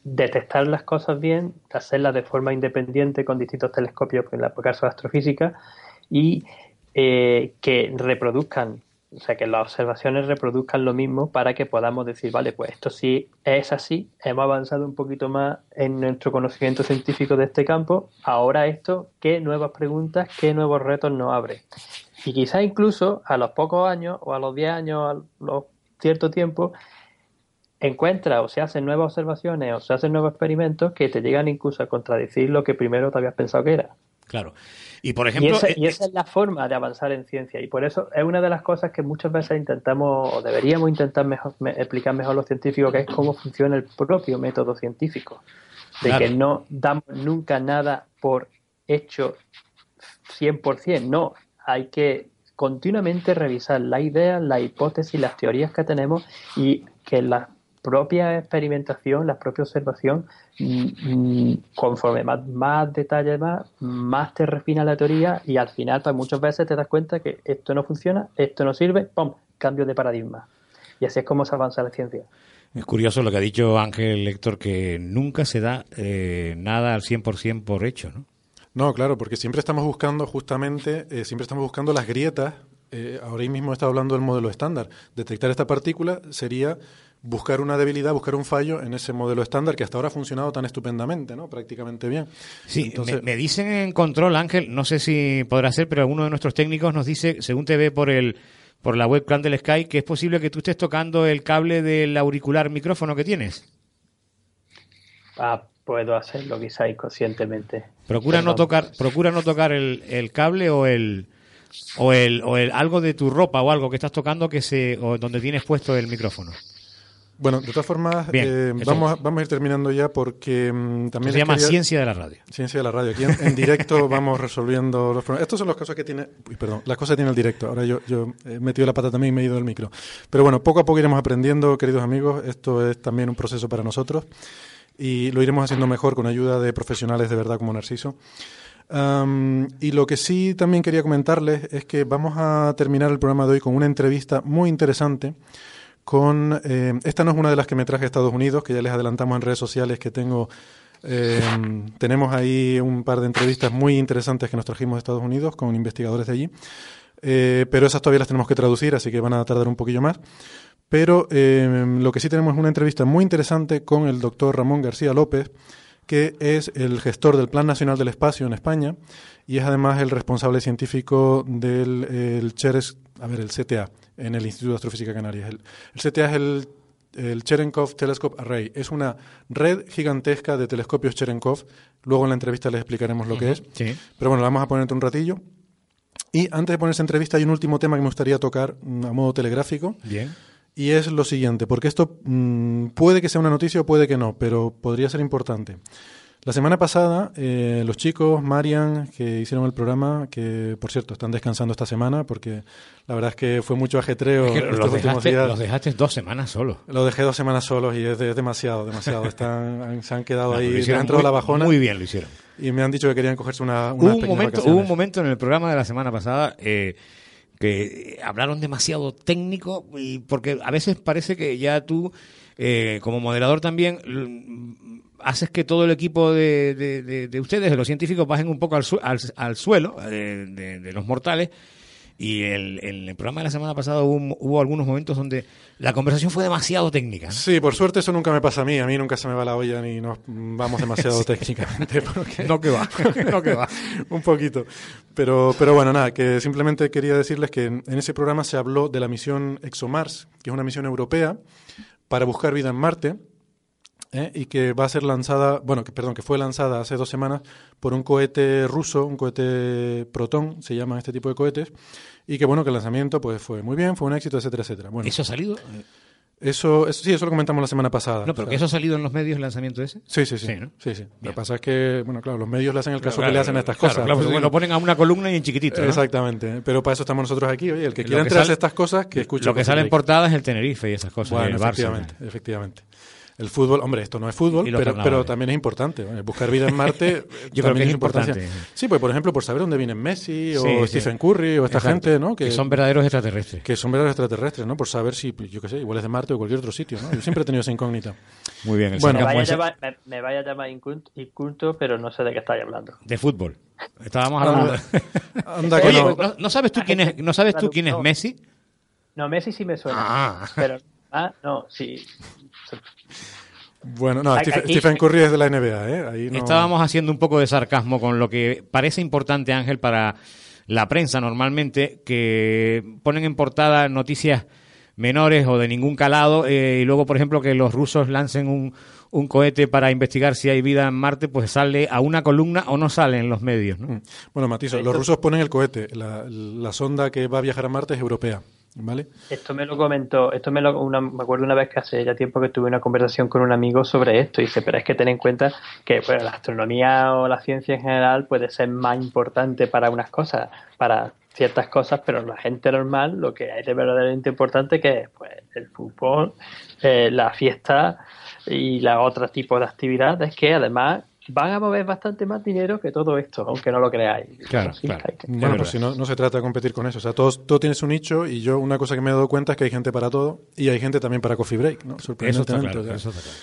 detectar las cosas bien, hacerlas de forma independiente con distintos telescopios, en el caso de astrofísica, y eh, que reproduzcan o sea, que las observaciones reproduzcan lo mismo para que podamos decir, vale, pues esto sí es así, hemos avanzado un poquito más en nuestro conocimiento científico de este campo, ahora esto, ¿qué nuevas preguntas, qué nuevos retos nos abre? Y quizá incluso a los pocos años o a los 10 años, a los cierto tiempo, encuentra o se hacen nuevas observaciones o se hacen nuevos experimentos que te llegan incluso a contradecir lo que primero te habías pensado que era. Claro. Y por ejemplo. Eh, y, esa, es la forma de avanzar en ciencia. Y por eso es una de las cosas que muchas veces intentamos, o deberíamos intentar mejor, explicar mejor a los científicos, que es cómo funciona el propio método científico. De que no damos nunca nada por hecho 100%. No, hay que continuamente revisar las ideas, las hipótesis, las teorías que tenemos y que la propia experimentación, la propia observación Mm, mm, conforme más, más detalles más, más te refina la teoría y al final pues muchas veces te das cuenta que esto no funciona, esto no sirve, ¡pum! Cambio de paradigma. Y así es como se avanza la ciencia. Es curioso lo que ha dicho Ángel Lector, que nunca se da eh, nada al 100% por hecho, ¿no? No, claro, porque siempre estamos buscando justamente, eh, siempre estamos buscando las grietas. Eh, ahora mismo he estado hablando del modelo estándar. Detectar esta partícula sería buscar una debilidad, buscar un fallo en ese modelo estándar que hasta ahora ha funcionado tan estupendamente, ¿no? Prácticamente bien. Sí, me, dicen en control, Ángel, no sé si podrá ser, pero alguno de nuestros técnicos nos dice, según te ve por el por la webcam del Sky, que es posible que tú estés tocando el cable del auricular micrófono que tienes. Ah, puedo hacerlo quizá inconscientemente. Procura no tocar, procura no tocar el, el cable o el o el, o el algo de tu ropa o algo que estás tocando que se o donde tienes puesto el micrófono. Bueno, de todas formas, eh, vamos, a, vamos a ir terminando ya porque mm, también... Se llama Ciencia de la Radio. Ciencia de la Radio. Aquí en, directo vamos resolviendo los problemas. Estos son las cosas que tiene... Uy, perdón, las cosas que tiene el directo. Ahora yo, yo he metido la pata también y me he ido del micro. Pero bueno, poco a poco iremos aprendiendo, queridos amigos. Esto es también un proceso para nosotros y lo iremos haciendo mejor con ayuda de profesionales de verdad como Narciso. y lo que sí también quería comentarles es que vamos a terminar el programa de hoy con una entrevista muy interesante con... Eh, esta no es una de las que me traje a Estados Unidos, que ya les adelantamos en redes sociales que tengo... Eh, tenemos ahí un par de entrevistas muy interesantes que nos trajimos de Estados Unidos con investigadores de allí, eh, pero esas todavía las tenemos que traducir, así que van a tardar un poquillo más. Pero lo que sí tenemos es una entrevista muy interesante con el doctor Ramón García López, que es el gestor del Plan Nacional del Espacio en España y es además el responsable científico del el CHERES, a ver, el CTA, en el Instituto de Astrofísica Canarias. El, el CTA es el, el Cherenkov Telescope Array. Es una red gigantesca de telescopios Cherenkov. Luego en la entrevista les explicaremos lo que es. Sí. Pero bueno, la vamos a poner un ratillo. Y antes de poner esa entrevista hay un último tema que me gustaría tocar mm, a modo telegráfico. Bien. Y es lo siguiente, porque esto mm, puede que sea una noticia o puede que no, pero podría ser importante. La semana pasada, eh, los chicos, Marian, que hicieron el programa, que por cierto están descansando esta semana, porque la verdad es que fue mucho ajetreo Es que estos los, últimos dejaste, días. los dejaste dos semanas solos. Lo dejé dos semanas solos y es, de- es demasiado, demasiado. Están, se han quedado No, ahí dentro de la bajona Muy bien lo hicieron. y me han dicho que querían cogerse una, unas Hubo un, momento, vacaciones. hubo un momento en el programa de la semana pasada eh, que hablaron demasiado técnico y porque a veces parece que ya tú, eh, como moderador también, haces que todo el equipo de, de- de- de ustedes, de los científicos, bajen un poco al, su- al, al suelo eh, de, los mortales. Y el, en el programa de la semana pasada hubo, hubo algunos momentos donde la conversación fue demasiado técnica. ¿no? Sí, por suerte eso nunca me pasa a mí. A mí nunca se me va la olla ni nos vamos demasiado técnicamente. porque- No que va, no que va. un poquito. Pero, pero bueno, nada, que simplemente quería decirles que en ese programa se habló de la misión ExoMars, que es una misión europea para buscar vida en Marte. ¿Eh? y que va a ser lanzada, bueno, que perdón, que fue lanzada hace dos semanas por un cohete ruso, un cohete Proton, se llaman este tipo de cohetes, y que bueno, que el lanzamiento pues fue muy bien, fue un éxito, etcétera, etcétera. Bueno, ¿Eso ha salido? eso, eso sí, eso lo comentamos la semana pasada. No, pero O que eso ha salido en los medios, el lanzamiento ese. Sí, sí, sí. Sí, ¿no? sí, sí. Lo que pasa es que, bueno, claro, los medios le hacen el caso Claro, que le hacen a estas claro, cosas. claro, pero bueno, lo ponen a una columna y en chiquitito. ¿no? Exactamente, pero para eso estamos nosotros aquí. Oye, el que quiera enterarse de estas cosas, que escuche. Lo que sale en portada es el Tenerife y esas cosas. y Bueno, Barça. efectivamente, efectivamente. El fútbol, hombre, esto no es fútbol, pero, también es importante. ¿vale? Buscar vida en Marte Yo creo también que es importante. Sí, pues por ejemplo, por saber dónde vienen Messi o Sí, sí. Stephen Curry o esta Exacto. gente, ¿no? Que son verdaderos extraterrestres. que son verdaderos extraterrestres, ¿no? Por saber si, yo qué sé, igual es de Marte o cualquier otro sitio, ¿no? Yo siempre he tenido esa incógnita. Muy bien. El Bueno, señor me, vaya a llamar, me, me vaya a llamar inculto, inculto, pero no sé de qué estáis hablando. De fútbol. Estábamos hablando. Anda que Oye, no. ¿no, no sabes tú quién es, ¿no sabes tú quién es No. Messi? No, Messi sí me suena. Ah. Pero, ah, no, sí. Bueno, no, Aquí- Stephen, aquí- Stephen Curry es de la NBA, ¿eh? Ahí no... Estábamos haciendo un poco de sarcasmo con lo que parece importante, Ángel, para la prensa normalmente, que ponen en portada noticias menores o de ningún calado, eh, y luego, por ejemplo, que los rusos lancen un, un cohete para investigar si hay vida en Marte, pues sale a una columna o no sale en los medios. ¿no? Bueno, Matizo, los rusos ponen el cohete. La, la sonda que va a viajar a Marte es europea, Esto me lo comentó, esto me lo, una- me acuerdo una vez que hace ya tiempo que tuve una conversación con un amigo sobre esto y dice, pero es que ten en cuenta que bueno, la astronomía o la ciencia en general puede ser más importante para unas cosas, para ciertas cosas, pero la gente normal lo que hay de verdaderamente importante que es pues, el fútbol, eh, la fiesta y la otro tipo de actividades que además van a mover bastante más dinero que todo esto, aunque no lo creáis. Claro, Sí, claro. que- Bueno, pues si no, no se trata de competir con eso. O sea, todo, todo tiene su nicho y yo una cosa que me he dado cuenta es que hay gente para todo y hay gente también para Coffee Break, ¿no? Eso está Sorprendentemente. claro. o sea. eso está claro.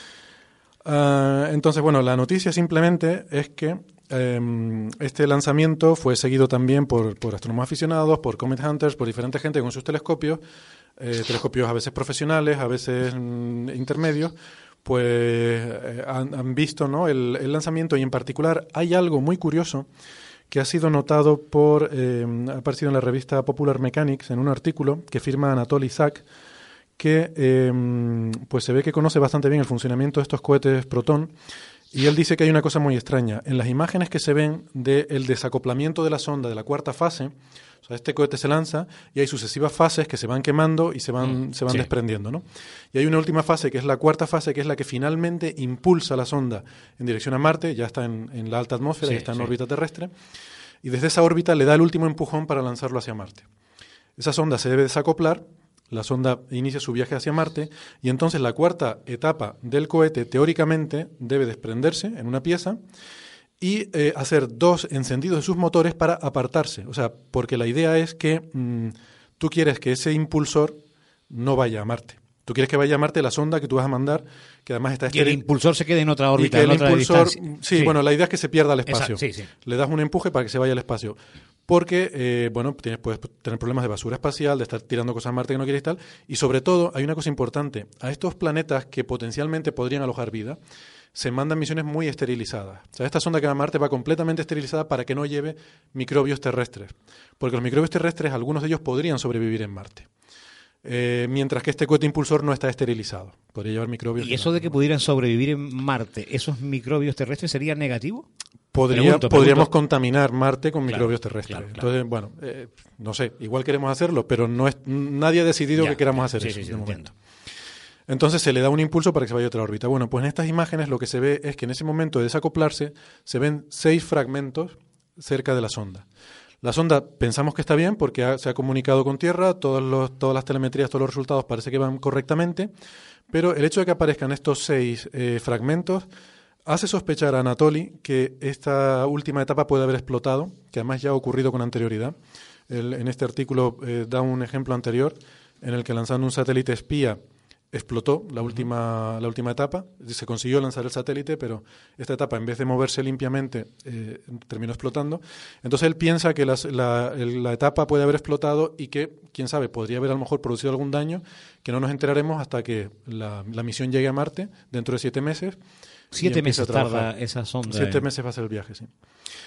Ah, entonces, bueno, la noticia simplemente es que eh, este lanzamiento fue seguido también por, por astrónomos aficionados, por Comet Hunters, por diferente gente con sus telescopios, eh, telescopios a veces profesionales, a veces mm, intermedios, pues eh, han, visto ¿no? el, el lanzamiento y en particular hay algo muy curioso que ha sido notado por, eh, ha aparecido en la revista Popular Mechanics en un artículo que firma Anatoly Zak, que eh, pues se ve que conoce bastante bien el funcionamiento de estos cohetes Proton y él dice que hay una cosa muy extraña. En las imágenes que se ven del desacoplamiento de la sonda de la cuarta fase, o sea, este cohete se lanza y hay sucesivas fases que se van quemando y se van, se van sí. desprendiendo. ¿no? Y hay una última fase que es la cuarta fase, que es la que finalmente impulsa la sonda en dirección a Marte, ya está en, en la alta atmósfera, Sí, ya está en sí. órbita terrestre, y desde esa órbita le da el último empujón para lanzarlo hacia Marte. Esa sonda se debe desacoplar, la sonda inicia su viaje hacia Marte y entonces la cuarta etapa del cohete teóricamente debe desprenderse en una pieza y eh, hacer dos encendidos de sus motores para apartarse. O sea, porque la idea es que mm, tú quieres que ese impulsor no vaya a Marte. Tú quieres que vaya a Marte la sonda que tú vas a mandar, que además está Y el impulsor se quede en otra y órbita, que en el otra impulsor, sí, bueno, la idea es que se pierda el Exacto, espacio. sí, sí. Le das un empuje para que se vaya al espacio. Porque, eh, bueno, tienes, puedes tener problemas de basura espacial, de estar tirando cosas a Marte que no quieres y tal. Y sobre todo, hay una cosa importante. A estos planetas que potencialmente podrían alojar vida, se mandan misiones muy esterilizadas. O sea, esta sonda que va a Marte va completamente esterilizada para que no lleve microbios terrestres, porque los microbios terrestres, algunos de ellos podrían sobrevivir en Marte. Eh, mientras que este cohete impulsor no está esterilizado. Podría llevar microbios. ¿Y eso de que pudieran sobrevivir en Marte, esos microbios terrestres sería negativo? podríamos contaminar Marte con microbios terrestres. Entonces, bueno, eh, no sé, igual queremos hacerlo, pero no es, nadie ha decidido que queramos hacer eso en momento. Entonces se le da un impulso para que se vaya a otra órbita. Bueno, pues en estas imágenes lo que se ve es que en ese momento de desacoplarse se ven seis fragmentos cerca de la sonda. La sonda pensamos que está bien porque se ha comunicado con Tierra, todos los, todas las telemetrías, todos los resultados parece que van correctamente, pero el hecho de que aparezcan estos seis eh, fragmentos hace sospechar a Anatoly que esta última etapa puede haber explotado, que además ya ha ocurrido con anterioridad. en este artículo eh, da un ejemplo anterior en el que lanzando un satélite espía explotó la última, la última etapa. Se consiguió lanzar el satélite, pero esta etapa, en vez de moverse limpiamente, eh, terminó explotando. Entonces él piensa que la, la, etapa puede haber explotado y que, quién sabe, podría haber a lo mejor producido algún daño que no nos enteraremos hasta que la, la misión llegue a Marte dentro de siete meses. Siete meses tarda esa sonda. Siete meses va a ser el viaje, sí.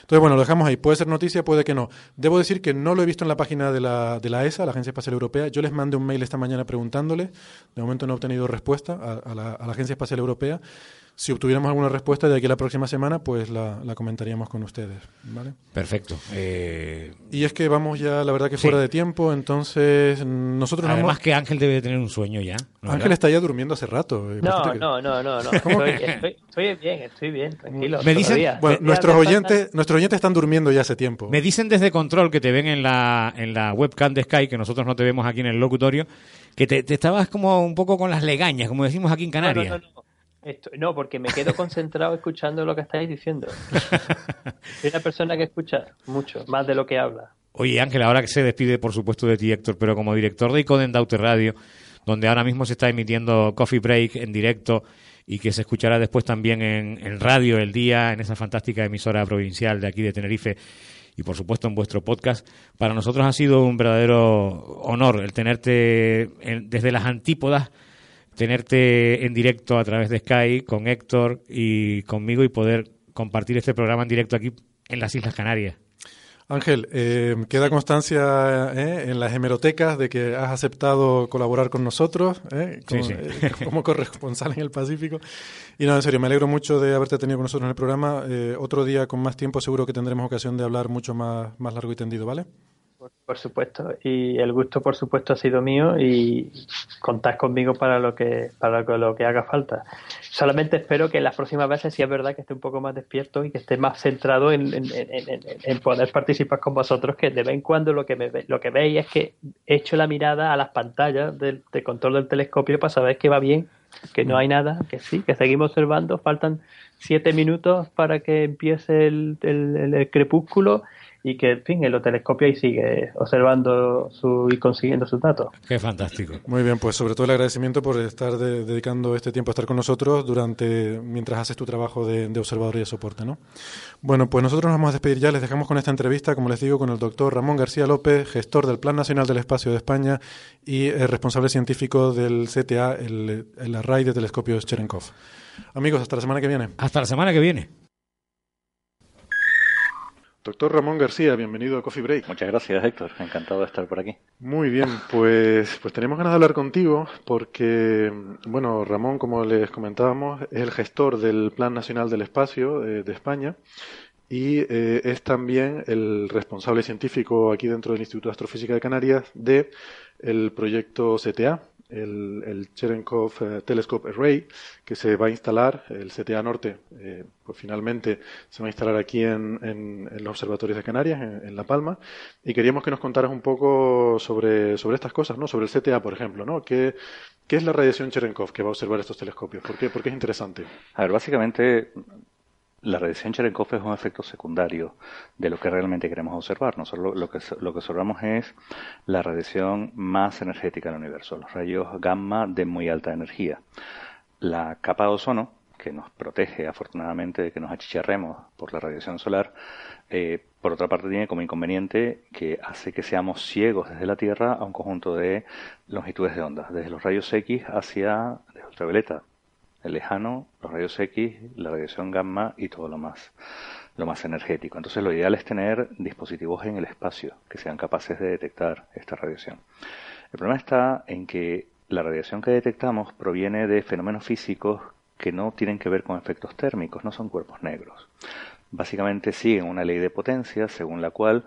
Entonces, bueno, lo dejamos ahí. Puede ser noticia, puede que no. Debo decir que no lo he visto en la página de la, de la ESA, la Agencia Espacial Europea. Yo les mandé un mail esta mañana preguntándole. De momento no he obtenido respuesta a, la, a la Agencia Espacial Europea. Si obtuviéramos alguna respuesta de aquí a la próxima semana, pues la, comentaríamos con ustedes. ¿vale? Perfecto. Eh, y es que vamos ya, la verdad, que fuera de tiempo, entonces nosotros... Además que Ángel debe de tener un sueño ya. Ángel está ya durmiendo hace rato. Eh, no, no, no, no, no. Estoy, bien, estoy bien, tranquilo. Me dicen, bueno, nuestros oyentes, nuestros oyentes están durmiendo ya hace tiempo. Me dicen desde control que te ven en la, en la webcam de Sky, que nosotros no te vemos aquí en el locutorio, que te, estabas como un poco con las legañas, como decimos aquí en Canarias no, porque me quedo concentrado escuchando lo que estáis diciendo. Soy una persona que escucha mucho, más de lo que habla. Oye, Ángel, ahora que se despide, por supuesto, de ti, Héctor, pero como director de Icoden Daute Radio, donde ahora mismo se está emitiendo Coffee Break en directo y que se escuchará después también en, en radio el día, en esa fantástica emisora provincial de aquí de Tenerife y por supuesto en vuestro podcast. Para nosotros ha sido un verdadero honor el tenerte desde las antípodas tenerte en directo a través de Sky con Héctor y conmigo y poder compartir este programa en directo aquí en las Islas Canarias. Ángel, eh, queda constancia eh, en las hemerotecas de que has aceptado colaborar con nosotros eh, como, corresponsal en el Pacífico. Y no, en serio, me alegro mucho de haberte tenido con nosotros en el programa. otro día con más tiempo seguro que tendremos ocasión de hablar mucho más, más largo y tendido, ¿vale? Por, supuesto, y el gusto por supuesto ha sido mío y contás conmigo para lo que para lo que haga falta. Solamente espero que las próximas veces, si es verdad, que esté un poco más despierto y que esté más centrado en, poder participar con vosotros, que de vez en cuando lo que, me, lo que veis es que echo la mirada a las pantallas del, de control del telescopio para saber que va bien, que no hay nada, que sí, que seguimos observando, faltan siete minutos para que empiece el, el crepúsculo y que, en fin, el telescopio y sigue observando su, y consiguiendo sus datos. Qué fantástico. Muy bien, pues sobre todo el agradecimiento por estar dedicando este tiempo a estar con nosotros durante mientras haces tu trabajo de, observador y de soporte, ¿no? Bueno, pues nosotros nos vamos a despedir ya, les dejamos con esta entrevista, como les digo, con el doctor Ramón García López, gestor del Plan Nacional del Espacio de España y eh, responsable científico del CTA, el, el array de telescopios Cherenkov. Amigos, hasta la semana que viene. Hasta la semana que viene. Doctor Ramón García, bienvenido a Coffee Break. Muchas gracias, Héctor. Encantado de estar por aquí. Muy bien, pues, pues tenemos ganas de hablar contigo porque, bueno, Ramón, como les comentábamos, es el gestor del Plan Nacional del Espacio eh, de España y eh, es también el responsable científico aquí dentro del Instituto de Astrofísica de Canarias de el proyecto CTA, el, el Cherenkov eh, Telescope Array, que se va a instalar, el CTA Norte, eh, pues finalmente se va a instalar aquí en, en, los observatorios de Canarias, en, La Palma, y queríamos que nos contaras un poco sobre, sobre estas cosas, ¿no? Sobre el CTA, por ejemplo, ¿no? ¿Qué, ¿Qué es la radiación Cherenkov que va a observar estos telescopios? ¿Por qué? ¿Por qué es interesante? A ver, básicamente la radiación Cherenkov es un efecto secundario de lo que realmente queremos observar. Nosotros lo, que, lo que observamos es la radiación más energética del universo, los rayos gamma de muy alta energía. La capa de ozono, que nos protege afortunadamente de que nos achicharremos por la radiación solar, eh, por otra parte tiene como inconveniente que hace que seamos ciegos desde la Tierra a un conjunto de longitudes de onda, desde los rayos X hacia ultravioleta, el lejano, los rayos X, la radiación gamma y todo lo más, lo más energético. Entonces lo ideal es tener dispositivos en el espacio que sean capaces de detectar esta radiación. El problema está en que la radiación que detectamos proviene de fenómenos físicos que no tienen que ver con efectos térmicos, no son cuerpos negros. Básicamente siguen una ley de potencia según la cual,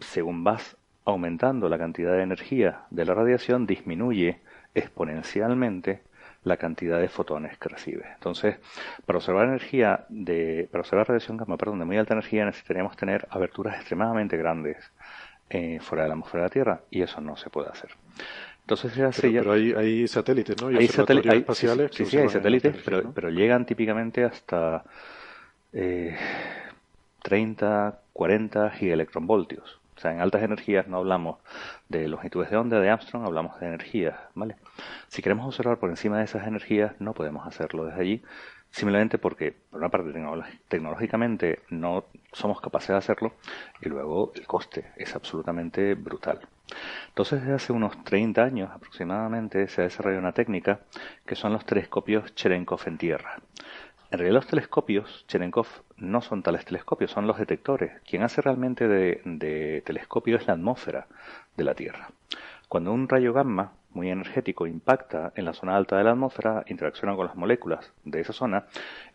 según vas aumentando la cantidad de energía de la radiación, disminuye exponencialmente la cantidad de fotones que recibe. Entonces, para observar energía de, para observar radiación gamma, perdón, de muy alta energía necesitaríamos tener aberturas extremadamente grandes eh, fuera de la atmósfera de la Tierra y eso no se puede hacer. Entonces pero, hay, satélites, ¿no? hay satélites espaciales. Sí, sí, hay satélites, pero, pero, llegan típicamente hasta eh, 30, 40 gigaelectronvoltios. O sea, en altas energías no hablamos de longitudes de onda de Armstrong, hablamos de energías, ¿vale? Si queremos observar por encima de esas energías, no podemos hacerlo desde allí, simplemente porque, por una parte, tecnológicamente no somos capaces de hacerlo y luego el coste es absolutamente brutal. Entonces, desde hace unos 30 años aproximadamente se ha desarrollado una técnica que son los telescopios Cherenkov en tierra. En realidad los telescopios Cherenkov no son tales telescopios, son los detectores. Quien hace realmente de, de telescopio es la atmósfera de la Tierra. Cuando un rayo gamma muy energético impacta en la zona alta de la atmósfera, interacciona con las moléculas de esa zona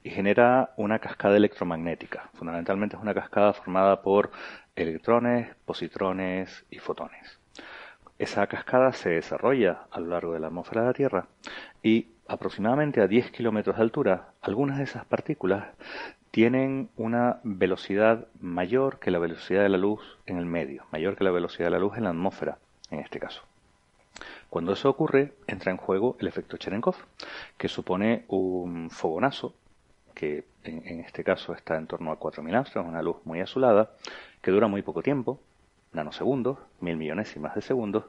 y genera una cascada electromagnética. Fundamentalmente es una cascada formada por electrones, positrones y fotones. Esa cascada se desarrolla a lo largo de la atmósfera de la Tierra y aproximadamente a 10 kilómetros de altura, algunas de esas partículas tienen una velocidad mayor que la velocidad de la luz en el medio, mayor que la velocidad de la luz en la atmósfera, en este caso. Cuando eso ocurre, entra en juego el efecto Cherenkov, que supone un fogonazo, que en, este caso está en torno a 4.000 astros, una luz muy azulada, que dura muy poco tiempo, nanosegundos, mil millonésimas de segundos,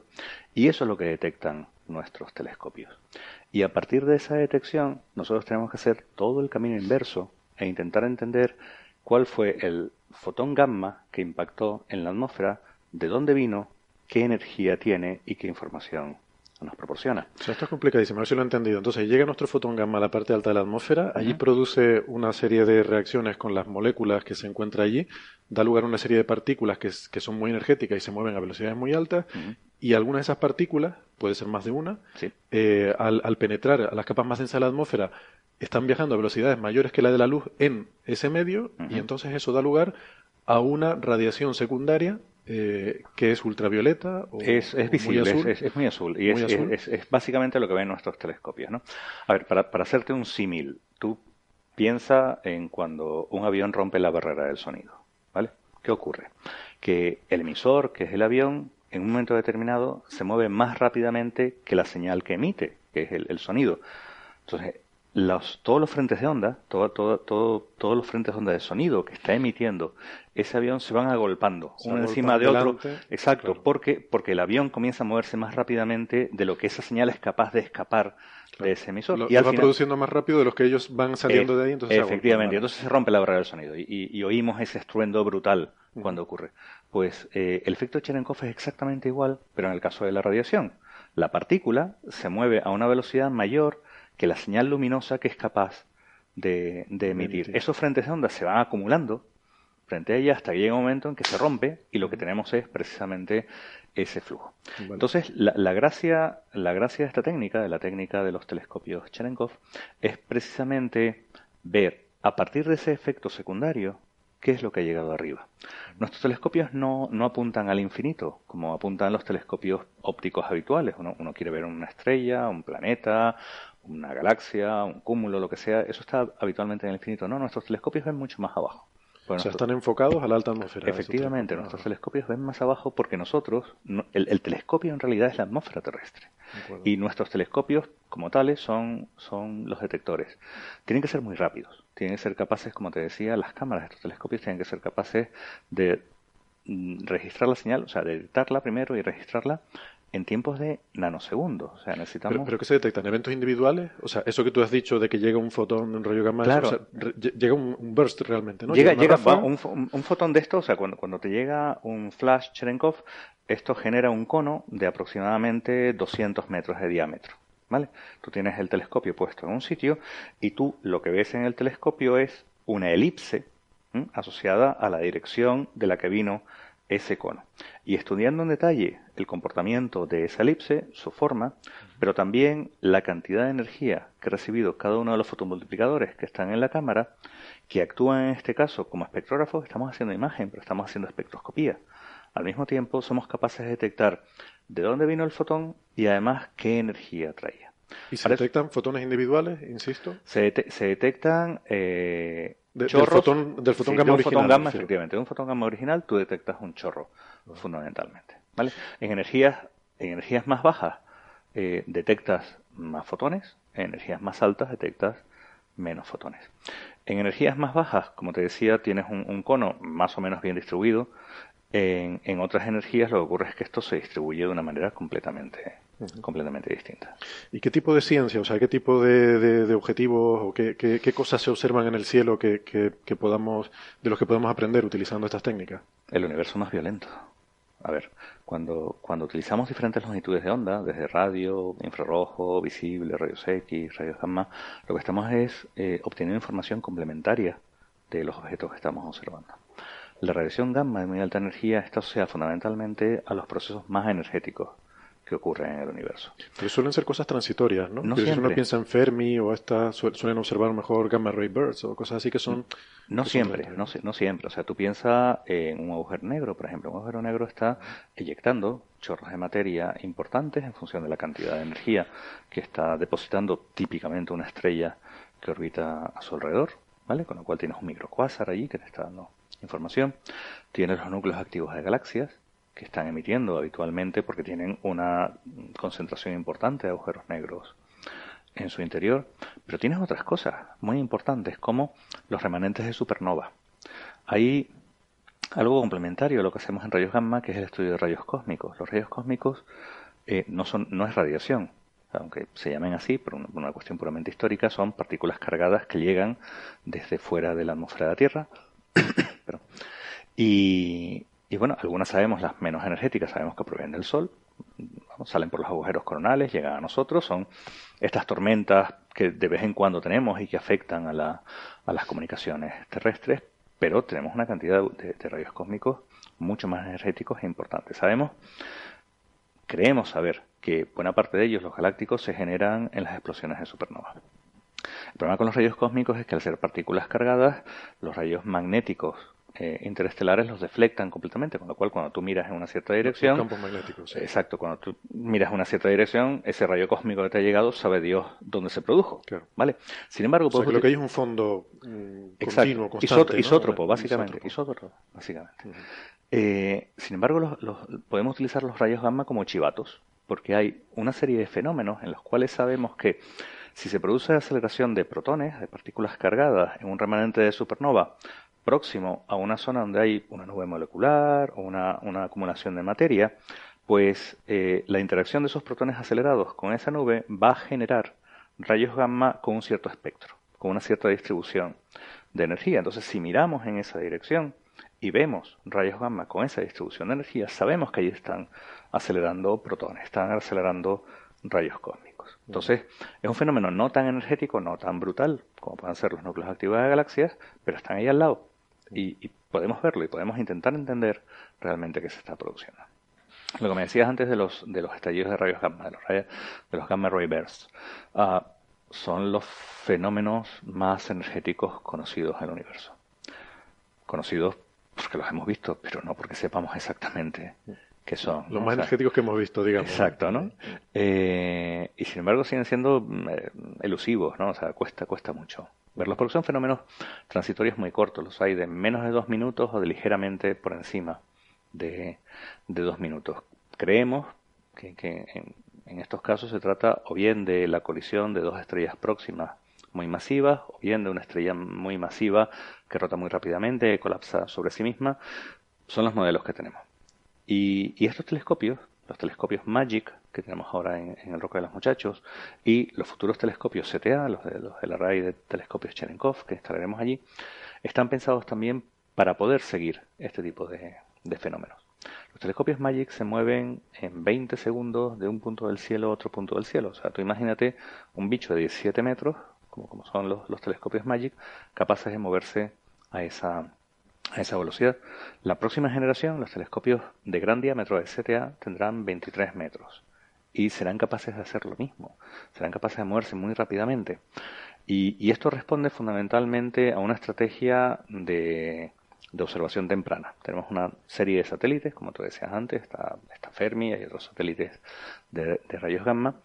y eso es lo que detectan nuestros telescopios. Y a partir de esa detección, nosotros tenemos que hacer todo el camino inverso e intentar entender cuál fue el fotón gamma que impactó en la atmósfera, de dónde vino, qué energía tiene y qué información nos proporciona. O sea, esto es complicadísimo, a ver si lo he entendido. Entonces, llega nuestro fotón gamma a la parte alta de la atmósfera, allí produce una serie de reacciones con las moléculas que se encuentran allí, da lugar a una serie de partículas que, que son muy energéticas y se mueven a velocidades muy altas, y algunas de esas partículas, puede ser más de una, eh, al, al, penetrar a las capas más densas de la atmósfera, están viajando a velocidades mayores que la de la luz en ese medio, y entonces eso da lugar a una radiación secundaria eh, que es ultravioleta o, es, visible, Es, muy azul y es, básicamente lo que ven nuestros telescopios. ¿no? A ver, para, para hacerte un símil, tú piensa en cuando un avión rompe la barrera del sonido. ¿vale? ¿Qué ocurre? Que el emisor, que es el avión, en un momento determinado se mueve más rápidamente que la señal que emite, que es el, el sonido. Entonces, los, todos los frentes de onda, todo, todo, todo, todos los frentes de onda de sonido que está emitiendo ese avión se van agolpando uno encima de otro. Exacto, porque, porque el avión comienza a moverse más rápidamente de lo que esa señal es capaz de escapar de ese emisor. y va produciendo más rápido de los que ellos van saliendo de ahí. Entonces efectivamente, entonces se rompe la barrera del sonido y, oímos ese estruendo brutal cuando ocurre. Pues eh, el efecto Cherenkov es exactamente igual, pero en el caso de la radiación. La partícula se mueve a una velocidad mayor que la señal luminosa que es capaz de, emitir. Esos frentes de onda se van acumulando frente a ella hasta que llega un momento en que se rompe y lo que tenemos es precisamente ese flujo. Entonces, la, gracia, la gracia de esta técnica, de la técnica de los telescopios Cherenkov, es precisamente ver a partir de ese efecto secundario qué es lo que ha llegado arriba. Nuestros telescopios no, no apuntan al infinito, como apuntan los telescopios ópticos habituales. Uno, uno quiere ver una estrella, un planeta, una galaxia, un cúmulo, lo que sea, eso está habitualmente en el infinito. No, nuestros telescopios ven mucho más abajo. o sea, están enfocados a la alta atmósfera. Efectivamente, nuestros telescopios ven más abajo porque nosotros, el, telescopio en realidad es la atmósfera terrestre. Y nuestros telescopios, como tales, son, son los detectores. Tienen que ser muy rápidos. Tienen que ser capaces, como te decía, las cámaras de estos telescopios tienen que ser capaces de mm, registrar la señal, o sea, de detectarla primero y registrarla en tiempos de nanosegundos. O sea, necesitamos... ¿Pero, qué se detectan? ¿Eventos individuales? O sea, eso que tú has dicho de que llega un fotón, un rayo gamma, llega un, burst realmente, ¿no? Llega, un, fotón de esto, o sea, cuando, cuando te llega un flash Cherenkov, esto genera un cono de aproximadamente 200 metros de diámetro. ¿Vale? Tú tienes el telescopio puesto en un sitio y tú lo que ves en el telescopio es una elipse asociada a la dirección de la que vino ese cono. Y estudiando en detalle el comportamiento de esa elipse, su forma, pero también la cantidad de energía que ha recibido cada uno de los fotomultiplicadores que están en la cámara, que actúan en este caso como espectrógrafos, estamos haciendo imagen, pero estamos haciendo espectroscopía. Al mismo tiempo, somos capaces de detectar de dónde vino el fotón y además qué energía traía. ¿Y se detectan fotones individuales, insisto? Se, detectan eh, del fotón, del fotón gamma original. Fotón gamma, efectivamente. De un fotón gamma original tú detectas un chorro, fundamentalmente. ¿vale? En, energías, en energías más bajas eh, detectas más fotones, en energías más altas detectas menos fotones. En energías más bajas, como te decía, tienes un cono más o menos bien distribuido, en, otras energías lo que ocurre es que esto se distribuye de una manera completamente, completamente distinta. ¿Y qué tipo de ciencia, o sea, qué tipo de, objetivos o qué, qué, cosas se observan en el cielo que, que, podamos, de los que podemos aprender utilizando estas técnicas? El universo más violento. A ver, cuando, cuando utilizamos diferentes longitudes de onda, desde radio, infrarrojo, visible, rayos X, rayos gamma, lo que estamos es eh, obteniendo información complementaria de los objetos que estamos observando. La radiación gamma de muy alta energía está asociada fundamentalmente a los procesos más energéticos que ocurren en el universo. Pero suelen ser cosas transitorias, ¿no? no si uno piensa en Fermi o esta, suelen observar mejor gamma ray bursts o cosas así que son... No siempre, no, no, siempre. O sea, tú piensas en un agujero negro, por ejemplo. Un agujero negro está eyectando chorros de materia importantes en función de la cantidad de energía que está depositando típicamente una estrella que orbita a su alrededor, Con lo cual tienes un microcuásar allí que te está dando información. Tienes los núcleos activos de galaxias, que están emitiendo habitualmente porque tienen una concentración importante de agujeros negros en su interior. Pero tienes otras cosas muy importantes, como los remanentes de supernova. Hay algo complementario a lo que hacemos en rayos gamma, que es el estudio de rayos cósmicos. Los rayos cósmicos eh, no, son, no es radiación, aunque se llamen así por una cuestión puramente histórica, son partículas cargadas que llegan desde fuera de la atmósfera de la Tierra. Y, bueno, algunas sabemos, las menos energéticas, sabemos que provienen del Sol, salen por los agujeros coronales, llegan a nosotros, son estas tormentas que de vez en cuando tenemos y que afectan a, la, a las comunicaciones terrestres, pero tenemos una cantidad de, de, rayos cósmicos mucho más energéticos e importantes. Sabemos, creemos saber que buena parte de ellos, los galácticos, se generan en las explosiones de supernova. El problema con los rayos cósmicos es que al ser partículas cargadas, los rayos magnéticos eh, interestelares los deflectan completamente, con lo cual cuando tú miras en una cierta dirección... Campos magnéticos, Exacto, cuando tú miras en una cierta dirección, ese rayo cósmico que te ha llegado sabe Dios dónde se produjo. ¿Vale? Sin embargo... O que lo que hay es un fondo mm, continuo, constante, Isótropo, básicamente. Isótropo, básicamente. Eh, sin embargo, los, podemos utilizar los rayos gamma como chivatos, porque hay una serie de fenómenos en los cuales sabemos que si se produce aceleración de protones, de partículas cargadas, en un remanente de supernova próximo a una zona donde hay una nube molecular o una, acumulación de materia, pues eh, la interacción de esos protones acelerados con esa nube va a generar rayos gamma con un cierto espectro, con una cierta distribución de energía. Entonces, si miramos en esa dirección y vemos rayos gamma con esa distribución de energía, sabemos que ahí están acelerando protones, están acelerando rayos cósmicos. Entonces, es un fenómeno no tan energético, no tan brutal como pueden ser los núcleos activos de galaxias, pero están ahí al lado. Y, podemos verlo y podemos intentar entender realmente qué se está produciendo. Lo que me decías antes de los, de los estallidos de rayos gamma, de los, de los gamma ray bursts, ah, son los fenómenos más energéticos conocidos en el universo. Conocidos porque los hemos visto, pero no porque sepamos exactamente que son. Los más energéticos que hemos visto, digamos. Exacto, ¿no? Eh, y sin embargo siguen siendo mm, elusivos, ¿no? O sea, cuesta, cuesta mucho verlos, porque son fenómenos transitorios muy cortos, los hay de menos de dos minutos o de ligeramente por encima de, de dos minutos. Creemos que, que en, en estos casos se trata o bien de la colisión de dos estrellas próximas muy masivas, o bien de una estrella muy masiva que rota muy rápidamente, colapsa sobre sí misma, son los modelos que tenemos. Y, estos telescopios, los telescopios MAGIC que tenemos ahora en, el Roca de los Muchachos, y los futuros telescopios CTA, los, de, los del array de telescopios Cherenkov que instalaremos allí, están pensados también para poder seguir este tipo de, fenómenos. Lo Los telescopios Magic se mueven en 20 segundos de un punto del cielo a otro punto del cielo. O sea, tú imagínate un bicho de 17 metros, como, como son los, los telescopios Magic, capaces de moverse a esa, a esa velocidad. La próxima generación, los telescopios de gran diámetro de CTA, tendrán 23 metros y serán capaces de hacer lo mismo. Serán capaces de moverse muy rápidamente. Y, esto responde fundamentalmente a una estrategia de, observación temprana. Tenemos una serie de satélites, como tú decías antes, está, Fermi, hay otros satélites de, rayos gamma,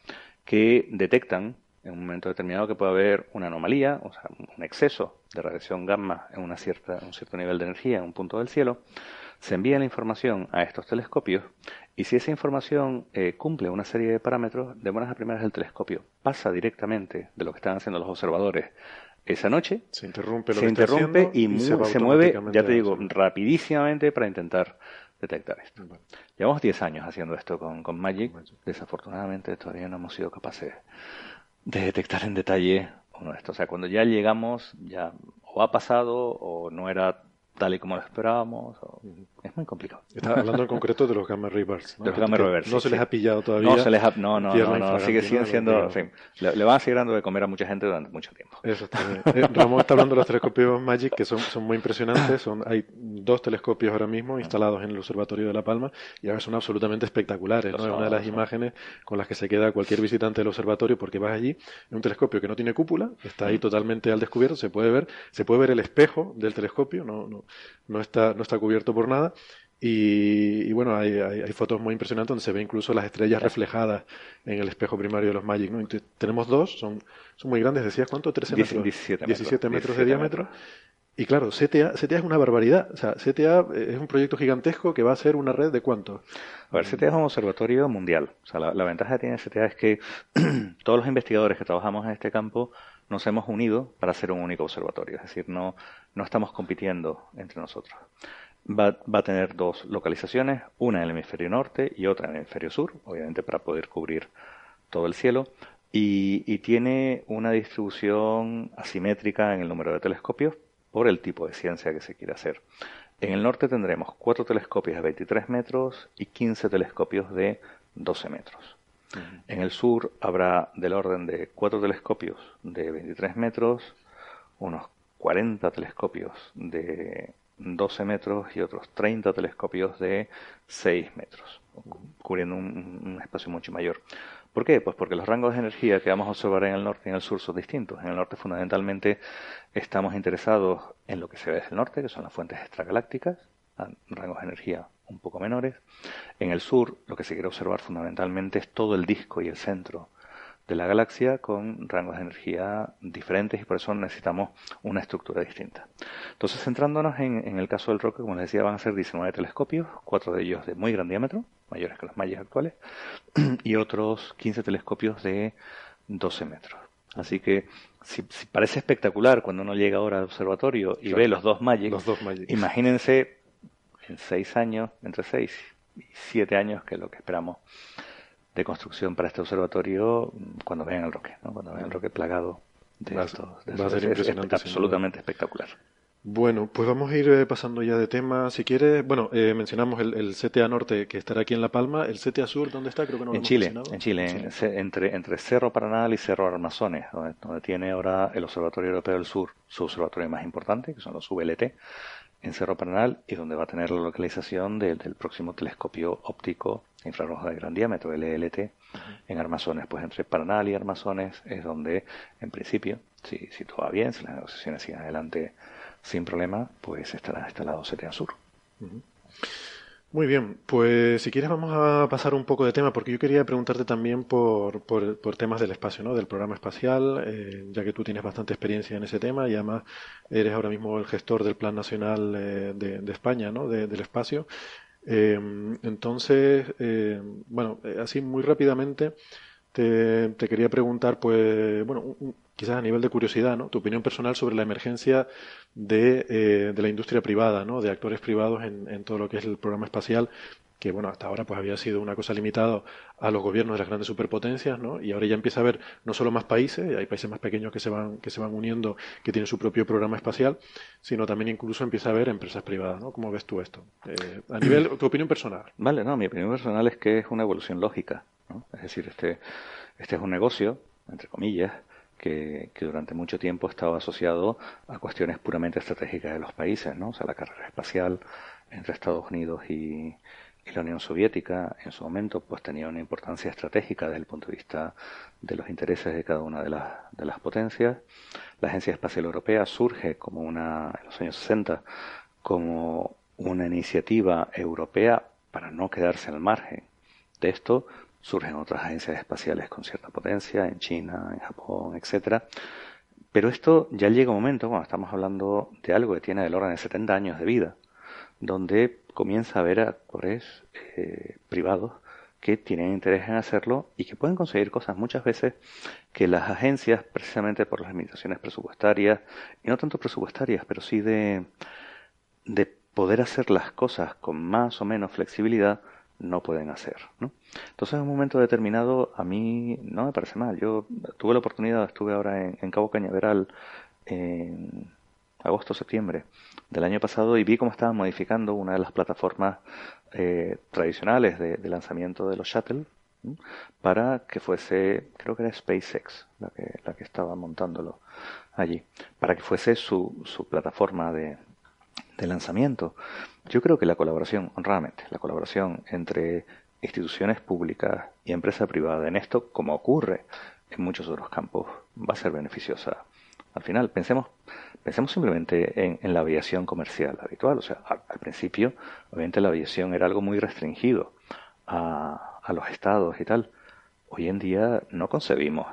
que detectan en un momento determinado que puede haber una anomalía, o sea, un exceso de radiación gamma en una cierta, un cierto nivel de energía en un punto del cielo, se envía la información a estos telescopios y si esa información eh, cumple una serie de parámetros, de buenas a primeras el telescopio pasa directamente de lo que están haciendo los observadores esa noche, se interrumpe, se interrumpe y, se, mueve, ya te digo, rapidísimamente para intentar detectar esto. Llevamos 10 años haciendo esto con, con Magic. Desafortunadamente todavía no hemos sido capaces de detectar en detalle uno de estos. O sea, cuando ya llegamos, ya o ha pasado o no era tal y como lo esperábamos. Es muy complicado. Está hablando en concreto de los Gamma Rivers. ¿no? los Gamma Rivers. No se les ha pillado todavía. No se les ha, no, no, no, sigue, siguen siendo, le, van a seguir dando de comer a mucha gente durante mucho tiempo. Eso está bien. Eh, Ramón está hablando de los telescopios Magic que son, son muy impresionantes. Son, hay dos telescopios ahora mismo instalados en el Observatorio de La Palma y ahora son absolutamente espectaculares. ¿no? Es una de las imágenes con las que se queda cualquier visitante del observatorio porque vas allí, en un telescopio que no tiene cúpula, está ahí totalmente al descubierto, se puede ver, se puede ver el espejo del telescopio, no, no, no está, no está cubierto por nada y, bueno, hay, hay, fotos muy impresionantes donde se ve incluso las estrellas reflejadas en el espejo primario de los Magic. ¿no? tenemos dos, son, son muy grandes, decías cuánto, 13 metros. 17 metros, 17 metros de diámetro. Y claro, CTA, CTA es una barbaridad. O sea, CTA es un proyecto gigantesco que va a ser una red de cuánto. A ver, CTA es un observatorio mundial. O sea, la, la ventaja que tiene CTA es que todos los investigadores que trabajamos en este campo nos hemos unido para hacer un único observatorio. Es decir, no, no estamos compitiendo entre nosotros va, va, a tener dos localizaciones, una en el hemisferio norte y otra en el hemisferio sur, obviamente para poder cubrir todo el cielo, y, y tiene una distribución asimétrica en el número de telescopios por el tipo de ciencia que se quiere hacer. En el norte tendremos cuatro telescopios de 23 metros y 15 telescopios de 12 metros. En el sur habrá del orden de cuatro telescopios de 23 metros, unos 40 telescopios de 12 metros y otros 30 telescopios de 6 metros, cubriendo un, espacio mucho mayor. ¿Por qué? Pues porque los rangos de energía que vamos a observar en el norte y en el sur son distintos. En el norte fundamentalmente estamos interesados en lo que se ve desde el norte, que son las fuentes extragalácticas, rangos de energía un poco menores. En el sur lo que se quiere observar fundamentalmente es todo el disco y el centro de la galaxia con rangos de energía diferentes y por eso necesitamos una estructura distinta. Entonces, centrándonos en, el caso del Roque, como les decía, van a ser 19 telescopios, cuatro de ellos de muy gran diámetro, mayores que los mayas actuales, y otros 15 telescopios de 12 metros. Así que si, parece espectacular cuando uno llega ahora al observatorio y ve los dos Magic, los dos imagínense en seis años, entre seis y siete años, que es lo que esperamos de construcción para este observatorio cuando vean el roque, ¿no? cuando vean el roque plagado de va, esto. va a ser impresionante. absolutamente espectacular. Bueno, pues vamos a ir eh, pasando ya de tema. Si quieres, bueno, eh, mencionamos el, CTA Norte que estará aquí en La Palma. ¿El CTA Sur dónde está? Creo que no lo en, Chile, en Chile, en Chile, entre, entre Cerro Paranal y Cerro Armazones, donde, donde, tiene ahora el Observatorio Europeo del Sur, su observatorio más importante, que son los VLT, en Cerro Paranal y donde va a tener la localización del, próximo telescopio óptico infrarrojo de gran diámetro, LLT, en Armazones. Pues entre Paranal y Armazones es donde, en principio, si, si todo va bien, si las negociaciones siguen adelante sin problema, pues estará instalado CTA Sur. Muy bien, pues si quieres vamos a pasar un poco de tema, porque yo quería preguntarte también por, por, temas del espacio, ¿no? del programa espacial, eh, ya que tú tienes bastante experiencia en ese tema y además eres ahora mismo el gestor del Plan Nacional eh, de, España, ¿no? del espacio. Eh, entonces, bueno, así muy rápidamente te, te, quería preguntar, pues, bueno, quizás a nivel de curiosidad, ¿no? Tu opinión personal sobre la emergencia de, eh, de la industria privada, ¿no? De actores privados en, en, todo lo que es el programa espacial, que bueno, hasta ahora pues había sido una cosa limitada a los gobiernos de las grandes superpotencias, ¿no? Y ahora ya empieza a haber no solo más países, hay países más pequeños que se van que se van uniendo, que tienen su propio programa espacial, sino también incluso empieza a haber empresas privadas, ¿no? ¿Cómo ves tú esto? Eh, a nivel tu opinión personal. Vale, no, mi opinión personal es que es una evolución lógica, ¿no? Es decir, este este es un negocio, entre comillas, que, que, durante mucho tiempo estaba asociado a cuestiones puramente estratégicas de los países, ¿no? O sea, la carrera espacial entre Estados Unidos y, y la Unión Soviética en su momento pues tenía una importancia estratégica desde el punto de vista de los intereses de cada una de las, de las potencias. La Agencia Espacial Europea surge como una, en los años 60 como una iniciativa europea para no quedarse al margen de esto. Surgen otras agencias espaciales con cierta potencia en China, en Japón, etcétera. Pero esto ya llega un momento, cuando estamos hablando de algo que tiene del orden de 70 años de vida, donde comienza a haber actores eh, privados que tienen interés en hacerlo y que pueden conseguir cosas muchas veces que las agencias, precisamente por las limitaciones presupuestarias, y no tanto presupuestarias, pero sí de, de poder hacer las cosas con más o menos flexibilidad, no pueden hacer. ¿no? Entonces, en un momento determinado, a mí no me parece mal. Yo tuve la oportunidad, estuve ahora en, Cabo Cañaveral en agosto-septiembre del año pasado y vi cómo estaban modificando una de las plataformas eh, tradicionales de, de, lanzamiento de los shuttle para que fuese, creo que era SpaceX la que, la que estaba montándolo allí, para que fuese su, su plataforma de, de lanzamiento. Yo creo que la colaboración, honradamente, la colaboración entre instituciones públicas y empresa privada en esto, como ocurre en muchos otros campos, va a ser beneficiosa al final. Pensemos, pensemos simplemente en, en la aviación comercial habitual. O sea, al, al, principio, obviamente la aviación era algo muy restringido a, a, los estados y tal. Hoy en día no concebimos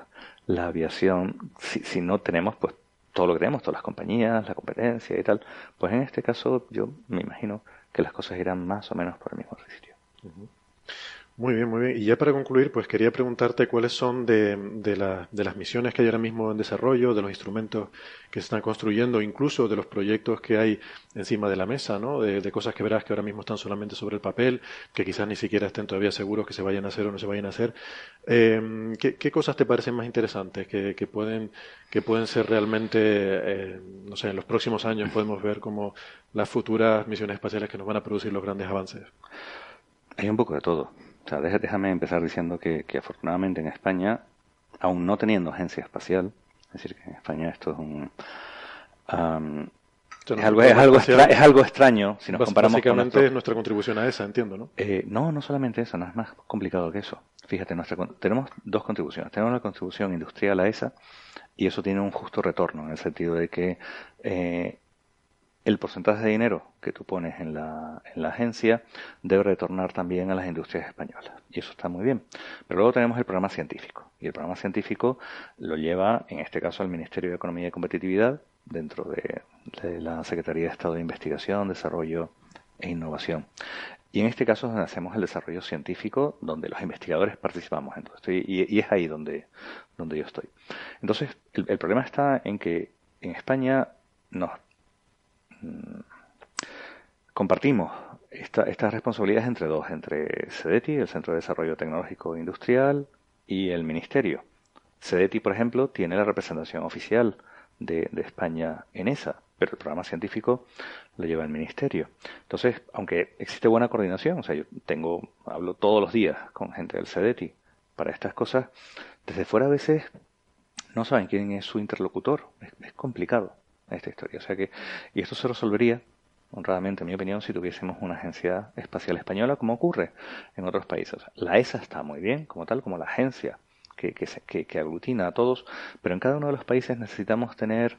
la aviación si, si, no tenemos pues todo lo que todas las compañías, la competencia y tal. Pues en este caso yo me imagino que las cosas irán más o menos por el mismo sitio. Muy bien, muy bien. Y ya para concluir, pues quería preguntarte cuáles son de, de, la, de, las misiones que hay ahora mismo en desarrollo, de los instrumentos que se están construyendo, incluso de los proyectos que hay encima de la mesa, ¿no? De, de, cosas que verás que ahora mismo están solamente sobre el papel, que quizás ni siquiera estén todavía seguros que se vayan a hacer o no se vayan a hacer. Eh, ¿qué, ¿qué, cosas te parecen más interesantes que, que pueden, que pueden ser realmente, eh, no sé, en los próximos años podemos ver como las futuras misiones espaciales que nos van a producir los grandes avances? Hay un poco de todo. O sea, déjame empezar diciendo que, que, afortunadamente en España, aún no teniendo agencia espacial, es decir, que en España esto es un... Um, es, algo, es, algo extra, es algo extraño si nos comparamos Básicamente con nuestro... es nuestra contribución a esa, entiendo, ¿no? Eh, no, no solamente eso, no es más complicado que eso. Fíjate, nuestra, tenemos dos contribuciones. Tenemos la contribución industrial a esa y eso tiene un justo retorno en el sentido de que eh, el porcentaje de dinero que tú pones en la, en la agencia debe retornar también a las industrias españolas. Y eso está muy bien. Pero luego tenemos el programa científico. Y el programa científico lo lleva, en este caso, el Ministerio de Economía y Competitividad, dentro de, la Secretaría de Estado de Investigación, Desarrollo e Innovación. Y en este caso es donde hacemos el desarrollo científico, donde los investigadores participamos en todo esto. Y, y es ahí donde, donde yo estoy. Entonces, el, el problema está en que en España nos compartimos esta, estas responsabilidades entre dos, entre CEDETI, el Centro de Desarrollo Tecnológico e Industrial, y el Ministerio. CEDETI, por ejemplo, tiene la representación oficial de, de, España en esa, pero el programa científico lo lleva el Ministerio. Entonces, aunque existe buena coordinación, o sea, yo tengo, hablo todos los días con gente del CEDETI para estas cosas, desde fuera a veces no saben quién es su interlocutor, es complicado esta historia. O sea que, y esto se resolvería, honradamente, en mi opinión, si tuviésemos una agencia espacial española, como ocurre en otros países. La ESA está muy bien, como tal, como la agencia que, que, que, aglutina a todos, pero en cada uno de los países necesitamos tener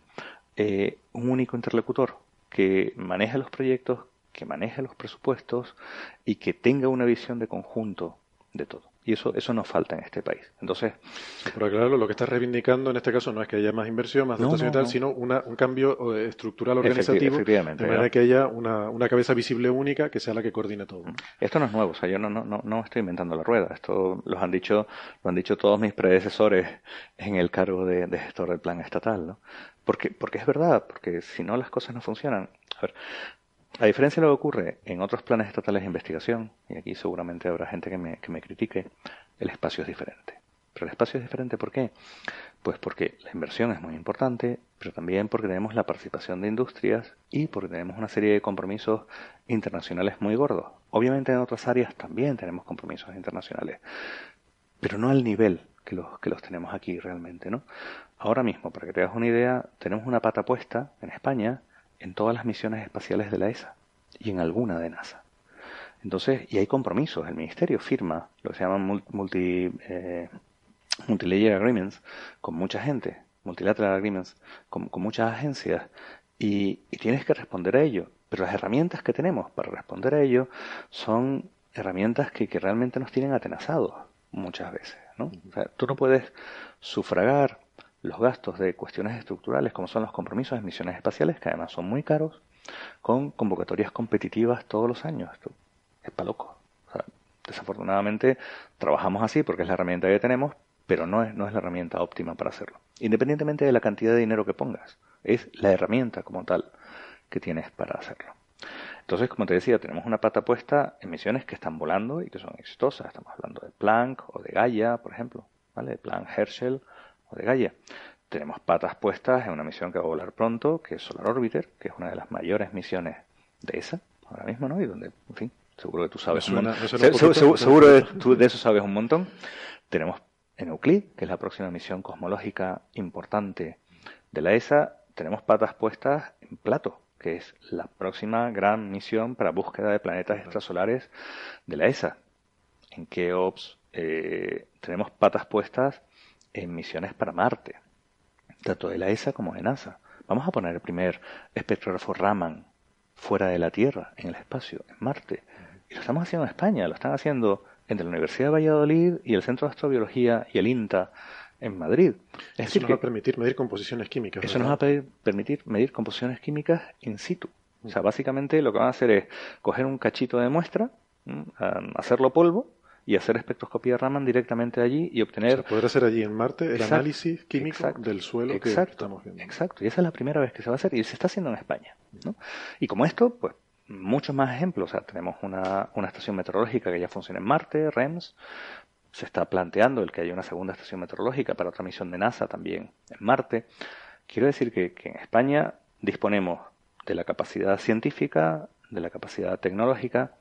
eh, un único interlocutor que maneje los proyectos, que maneje los presupuestos y que tenga una visión de conjunto de todo. Y eso, eso nos falta en este país. Entonces. Pero claro, lo que estás reivindicando en este caso no es que haya más inversión, más dotación no, no, y tal, no. sino una, un cambio estructural organizativo. Efecti efectivamente. De manera que haya una, una, cabeza visible única que sea la que coordine todo. Esto no es nuevo, o sea, yo no, no, no estoy inventando la rueda. Esto lo han dicho, lo han dicho todos mis predecesores en el cargo de, de gestor del plan estatal, ¿no? Porque, porque es verdad, porque si no las cosas no funcionan. A ver, A diferencia de lo que ocurre en otros planes estatales de investigación, y aquí seguramente habrá gente que me, que me critique, el espacio es diferente. Pero el espacio es diferente ¿por qué? Pues porque la inversión es muy importante, pero también porque tenemos la participación de industrias y porque tenemos una serie de compromisos internacionales muy gordos. Obviamente en otras áreas también tenemos compromisos internacionales, pero no al nivel que los, que los tenemos aquí realmente, ¿no? Ahora mismo, para que te hagas una idea, tenemos una pata puesta en España en todas las misiones espaciales de la ESA y en alguna de NASA. Entonces, y hay compromisos, el Ministerio firma lo que se llaman multi, eh, multilayer agreements con mucha gente, multilateral agreements con, muchas agencias, y, tienes que responder a ello. Pero las herramientas que tenemos para responder a ello son herramientas que, que realmente nos tienen atenazados muchas veces. ¿no? O sea, tú no puedes sufragar los gastos de cuestiones estructurales, como son los compromisos de misiones espaciales, que además son muy caros, con convocatorias competitivas todos los años. Esto es para loco. desafortunadamente trabajamos así porque es la herramienta que tenemos, pero no es, no es la herramienta óptima para hacerlo. Independientemente de la cantidad de dinero que pongas, es la herramienta como tal que tienes para hacerlo. Entonces, como te decía, tenemos una pata puesta en misiones que están volando y que son exitosas. Estamos hablando de Planck o de Gaia, por ejemplo, ¿vale? De Planck Herschel o de Gaia. Tenemos patas puestas en una misión que va a volar pronto, que es Solar Orbiter, que es una de las mayores misiones de esa, ahora mismo, ¿no? Y donde, en fin, seguro que tú sabes un montón. seguro de, tú de eso sabes un montón. Tenemos en Euclid, que es la próxima misión cosmológica importante de la ESA. Tenemos patas puestas en Plato, que es la próxima gran misión para búsqueda de planetas extrasolares de la ESA. En Keops eh, tenemos patas puestas en misiones para Marte, tanto de la ESA como de NASA. Vamos a poner el primer espectrógrafo Raman fuera de la Tierra, en el espacio, en Marte. Y lo estamos haciendo en España, lo están haciendo entre la Universidad de Valladolid y el Centro de Astrobiología y el INTA en Madrid. eso nos va a permitir medir composiciones químicas. Eso nos va a permitir medir composiciones químicas in situ. O sea, básicamente lo que van a hacer es coger un cachito de muestra, hacerlo polvo y hacer espectroscopía Raman directamente allí y obtener... O poder hacer allí en Marte el análisis químico del suelo que estamos viendo. Exacto, y esa es la primera vez que se va a hacer y se está haciendo en España. ¿no? Y como esto, pues muchos más ejemplos. O sea, tenemos una, una estación meteorológica que ya funciona en Marte, REMS. Se está planteando el que haya una segunda estación meteorológica para otra misión de NASA también en Marte. Quiero decir que, que en España disponemos de la capacidad científica, de la capacidad tecnológica,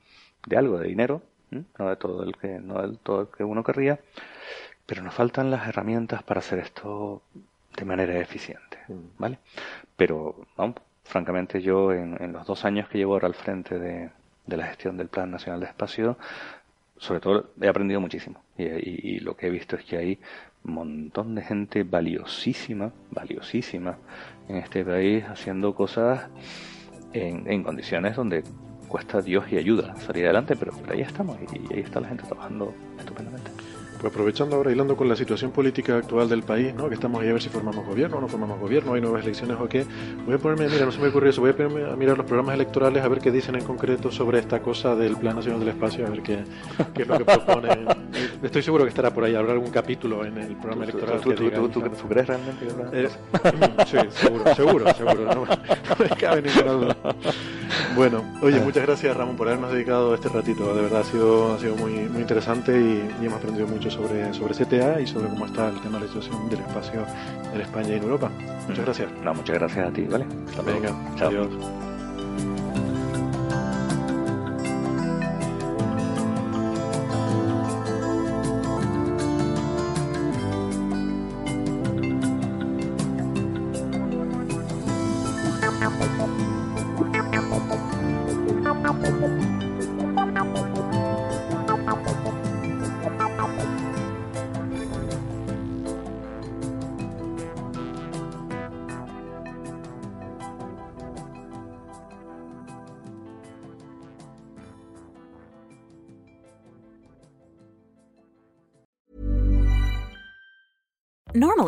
de algo de dinero no de todo el que no del todo el que uno querría, pero nos faltan las herramientas para hacer esto de manera eficiente, mm. ¿vale? Pero, vamos, francamente yo en, los dos años que llevo ahora al frente de, la gestión del Plan Nacional de Espacio, sobre todo he aprendido muchísimo y, lo que he visto es que hay un montón de gente valiosísima, valiosísima en este país haciendo cosas en, en condiciones donde cuesta Dios y ayuda salir adelante, pero, ahí estamos y, ahí está la gente trabajando estupendamente. Pues aprovechando ahora, hilando con la situación política actual del país, ¿no? que estamos ahí a ver si formamos gobierno o no formamos gobierno, hay nuevas elecciones o qué, voy a ponerme, mira, no se me ocurrió eso, voy a ponerme a mirar los programas electorales a ver qué dicen en concreto sobre esta cosa del Plan Nacional del Espacio, a ver qué, qué es lo que proponen. Estoy seguro que estará por ahí, habrá algún capítulo en el programa electoral. ¿Tú, tú, crees realmente que eh, Sí, seguro, seguro, seguro, no, me cabe ninguna duda. Bueno, oye, muchas gracias Ramón por habernos dedicado este ratito, de verdad ha sido, ha sido muy, muy interesante y hemos aprendido mucho sobre, sobre CTA y sobre cómo está el tema de la situación del espacio en España y en Europa. Muchas gracias. No, muchas gracias a ti, ¿vale? Hasta Venga, adiós.